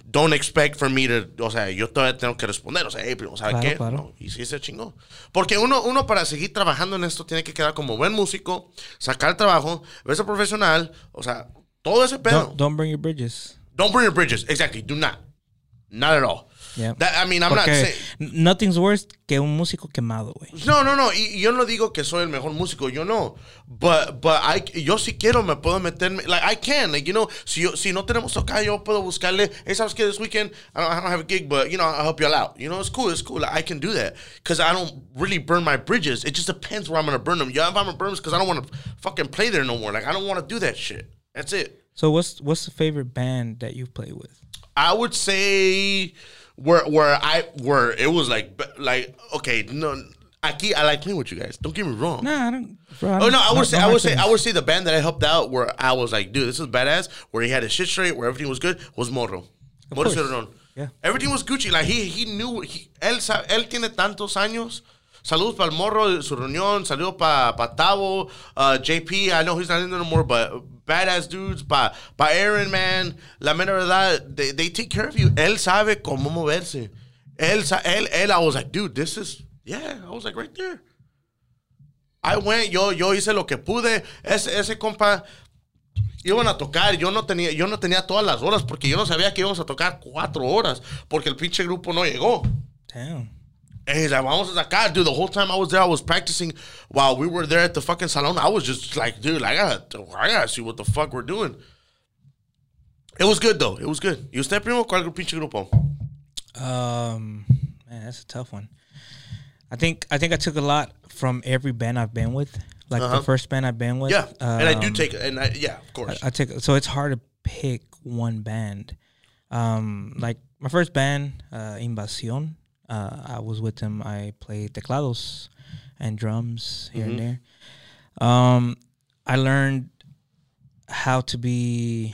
don't expect for me to, o sea, yo todavía tengo que responder, o sea, hey, primo, ¿sabe Claro, qué? claro. No, y sí se chingó. Porque uno, uno para seguir trabajando en esto tiene que quedar como buen músico, sacar trabajo, verse profesional, o sea, todo ese pedo. don't, don't burn your bridges. Don't burn your bridges. Exactly. Do not. Not at all. Yeah. That- I mean, I'm not saying. nothing's worse que un músico quemado, güey. No, no, no. Y y yo no digo que soy el mejor músico. Yo no. But, but I, yo si quiero me puedo meterme. Like, I can. Like, you know, si, yo, si no tenemos tocar, yo puedo buscarle. Hey, ¿sabes qué? This weekend, I don't, I don't have a gig, but, you know, I'll help you all out. You know, it's cool. It's cool. I can do that. Because I don't really burn my bridges. It just depends where I'm going to burn them. Yeah, if I'm going to burn them, because I don't want to fucking play there no more. Like, I don't want to do that shit. That's it. So what's what's the favorite band that you play with? I would say where where I where it was like like okay no aquí I like playing with you guys. Don't get me wrong. Nah, I don't. Bro, I Oh no, I would say I would say I would say the band that I helped out where I was like, dude, this is badass. Where he had his shit straight, where everything was good, was Moro. Cerrón. Yeah. Everything was Gucci. Like he he knew he, él él tiene tantos años. Saludos para el morro, su reunión. Saludos para pa Tavo, uh, JP. I know he's not in there no more, but badass dudes. Pa, pa Aaron, man. La mera verdad, they, they take care of you. Él sabe cómo moverse. Él, él, él, I was like, dude, this is, yeah. I was like, right there. I went, yo, yo hice lo que pude. Ese, ese compa, iban a tocar. Yo no tenía, yo no tenía todas las horas porque yo no sabía que íbamos a tocar cuatro horas porque el pinche grupo no llegó. Damn. And he's like, vamos a sacar, dude. The whole time I was there, I was practicing while we were there at the fucking salon. I was just like, dude, I gotta, I gotta see what the fuck we're doing. It was good though. It was good. ¿Y usted, primo, cuál pinche grupo? Um, man, that's a tough one. I think I think I took a lot from every band I've been with. Like Uh-huh. the first band I've been with. Yeah, and I do um, take, and I, yeah, of course. I take so it's hard to pick one band. Um, like my first band, uh, Invasion. Uh, I was with him. I played teclados and drums here and there. Um, I learned how to be.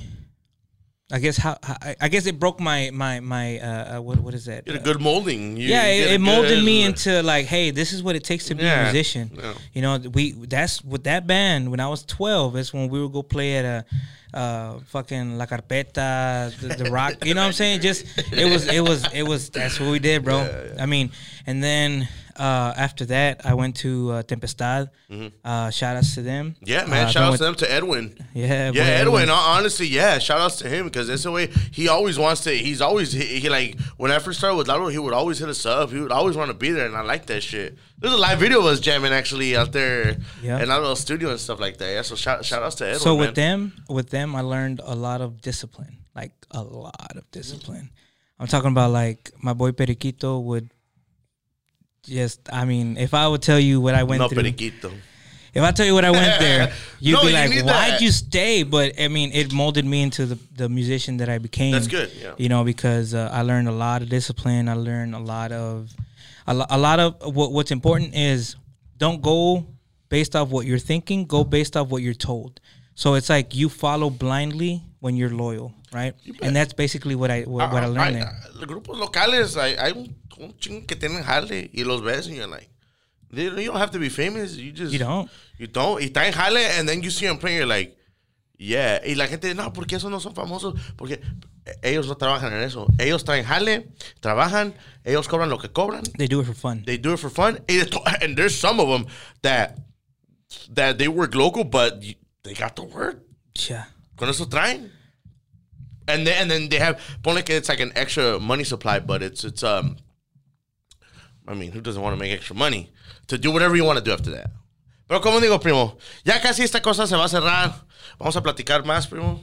I guess how I, I guess it broke my my my uh, uh what what is that? you a good molding. You, yeah, you it, it molded good- me into like, hey, this is what it takes to be Yeah, a musician. yeah. You know, we that's with that band when I was twelve. Is when we would go play at a uh, fucking La Carpeta, the, the Rock. You know what I'm saying? Just it was it was it was that's what we did, bro. I mean, and then uh, after that, I went to uh, Tempestad. Uh, shout outs to them. Mm-hmm. Yeah, Uh, man. I've shout been out to them to Edwin. Yeah, Yeah, Edwin. hon- Honestly, yeah. Shout outs to him because that's the way he always wants to. He's always he, he like when I first started with Lalo, he would always hit us up. He would always want to be there, and I like that shit. There's a live video of us jamming actually out there Yeah. in our little studio and stuff like that. Yeah, so shout shout outs to Edwin. so man. with them with them i learned a lot of discipline like a lot of discipline i'm talking about like my boy periquito would just i mean if i would tell you what i went no through periquito. if i tell you what i went there you'd No, be you like why'd that." you stay but i mean it molded me into the, the musician that i became That's good, yeah. you know because uh, i learned a lot of discipline i learned a lot of a, lo- a lot of what, what's important is don't go based off what you're thinking go based off what you're told so it's like you follow blindly when you're loyal right and that's basically what i what, what i learned Hay- there ah, Los grupos locales, hay, hay un, chingo que tienen jale y los ves and you're like, they- you don't have to be famous. You just You don't. You don't. Y está en jale and then you see them playing, you're like, yeah. Y la gente, no, porque esos no son famosos. Porque eh, ellos no trabajan en eso. Ellos traen jale, trabajan, ellos cobran lo que cobran. they do it for fun They do it for fun. And there's some of them that that they work local, but they got the word. yeah Con eso traen. And then and then they have ponle it's like an extra money supply, but it's it's um I mean, who doesn't want to make extra money? To do whatever you want to do after that. Pero como digo, primo, ya casi esta cosa se va a cerrar. Vamos a platicar más, primo.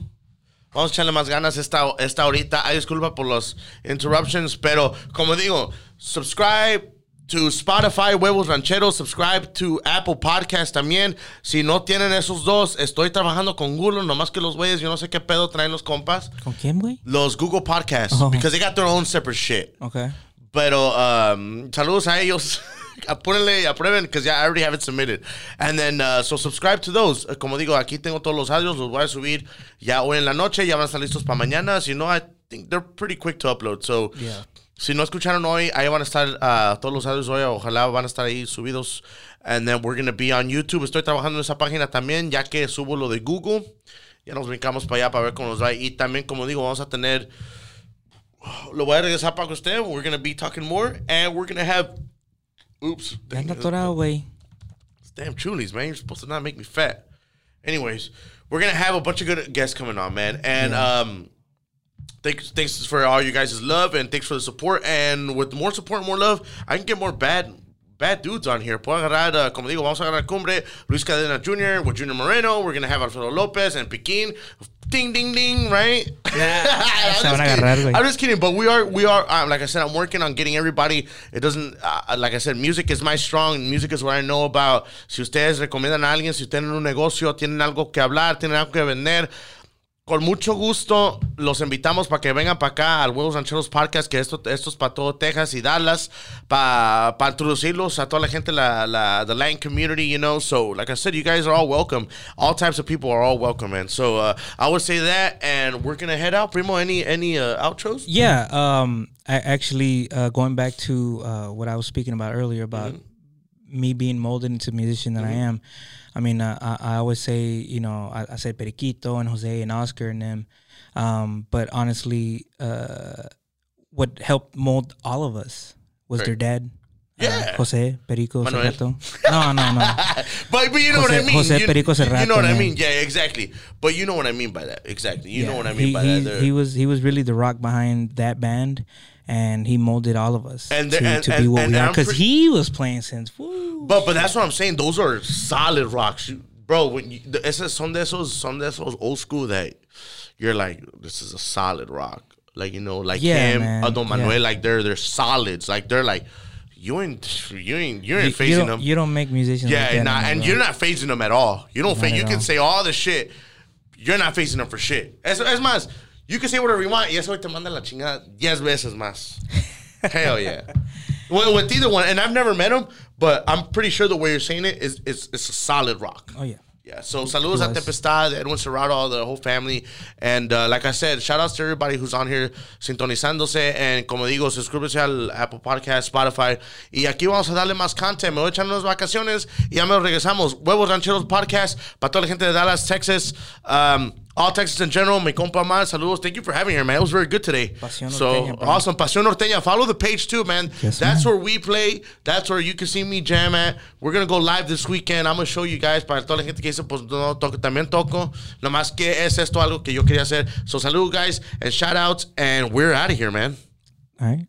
Vamos a echarle más ganas esta, esta ahorita. Ay, disculpa por los interruptions, pero como digo, subscribe to Spotify, Huevos Rancheros, subscribe to Apple Podcast también. Si no tienen esos dos, estoy trabajando con Google, nomás que los güeyes, yo no sé qué pedo traen los compas. con quién güey Los Google Podcasts, Oh. because they got their own separate shit. okay Pero um, saludos a ellos. Apúrenle aprueben, because yeah, I already have it submitted. And then, uh, so subscribe to those. Uh, Como digo, aquí tengo todos los audios, los voy a subir ya hoy en la noche, ya van a estar listos para mañana. Si no, I think they're pretty quick to upload. So, Yeah. Si no escucharon hoy, ahí van a estar uh, todos los audios hoy. Ojalá van a estar ahí subidos. And then we're going to be on YouTube. Estoy trabajando en esa página también, ya que subo lo de Google. Ya nos brincamos para allá para ver cómo nos va. Y también, como digo, vamos a tener lo voy a regresar para usted. We're gonna be talking more, and we're gonna have. Oops. ya anda atorado güey Damn chulies, man. You're supposed to not make me fat. Anyways, we're gonna have a bunch of good guests coming on, man, and um. Thanks, thanks for all you guys' love and thanks for the support. And with more support, more love, I can get more bad, bad dudes on here. Puedo agarrar, uh, como digo, vamos a agarrar Cumbre, Luis Cadena Jr. with Junior Moreno. We're gonna have Alfredo Lopez and Pekin. Ding, ding, ding, right? Yeah. I'm, just agarrar. I'm just kidding, but we are, we are. Um, like I said, I'm working on getting everybody. It doesn't, uh, like I said, music is my strong. Music is what I know about. Si ustedes recomiendan a alguien, si tienen un negocio, tienen algo que hablar, tienen algo que vender. Con mucho gusto los invitamos para que vengan para acá al Huevos Rancheros Podcast, que esto, esto es para todo Texas y Dallas, para pa introducirlos a toda la gente, la, la, the Latin community, you know. So, like I said, you guys are all welcome. All types of people are all welcome, man. So, uh, I would say that, and we're going to head out. Primo, any, any uh, outros? Yeah, um, I actually uh, going back to uh, what I was speaking about earlier about me being molded into the musician that I am. I mean, uh, I, I always say, you know, I, I say Periquito and Jose and Oscar and them, um, but honestly, uh, what helped mold all of us was their dad. Yeah. Jose Perico Manuel. Serrato. No, no, no. but, but you know what I mean. Jose you, Perico you know what I mean. Yeah, exactly. But you know what I mean by that. Exactly. You know what I mean he, by he, that. He was he was really the rock behind that band, and he molded all of us And to, and- to be and- what and we are. Because pre- he was playing since. Woo. But but that's what I'm saying. Those are solid rocks, bro. When you, it's some de esos, some de esos old school that you're like, this is a solid rock. Like you know, like Yeah, him, man. uh, Don Manuel, Yeah. like they're they're solids. Like they're like, you ain't you ain't you ain't you, you facing them. you don't make musicians. yeah, like that nah, anymore, and you're not facing them at all. You don't. Fa- you at can all. say all the shit. You're not facing them for shit. As es más, you can say whatever you want. Y eso te manda la chingada diez veces más. Hell yeah. Well, with either one, and I've never met him, but I'm pretty sure the way you're saying it is it's, it's a solid rock. Oh yeah. Yeah, so saludos a. Tempestad, Edwin Serrato, the whole family. And uh, like I said, shout outs to everybody who's on here sintonizándose. And como digo, suscríbete al Apple Podcast, Spotify. Y aquí vamos a darle más content. Me voy a echar unas vacaciones y ya me regresamos. Huevos Rancheros Podcast para toda la gente de Dallas, Texas. Um, all Texas in general, mi compa man, saludos. Thank you for having here, man. It was very good today. Pasión so Norteña, awesome. Pasión Norteña. Follow the page too, man. Yes, That's ma'am. where we play. That's where you can see me jam at. We're gonna go live this weekend. I'm gonna show you guys para toda la gente que dice pues no toco, también toco. Nomás que es esto algo que yo quería hacer. So salud guys and shout outs and we're out of here, man. All right.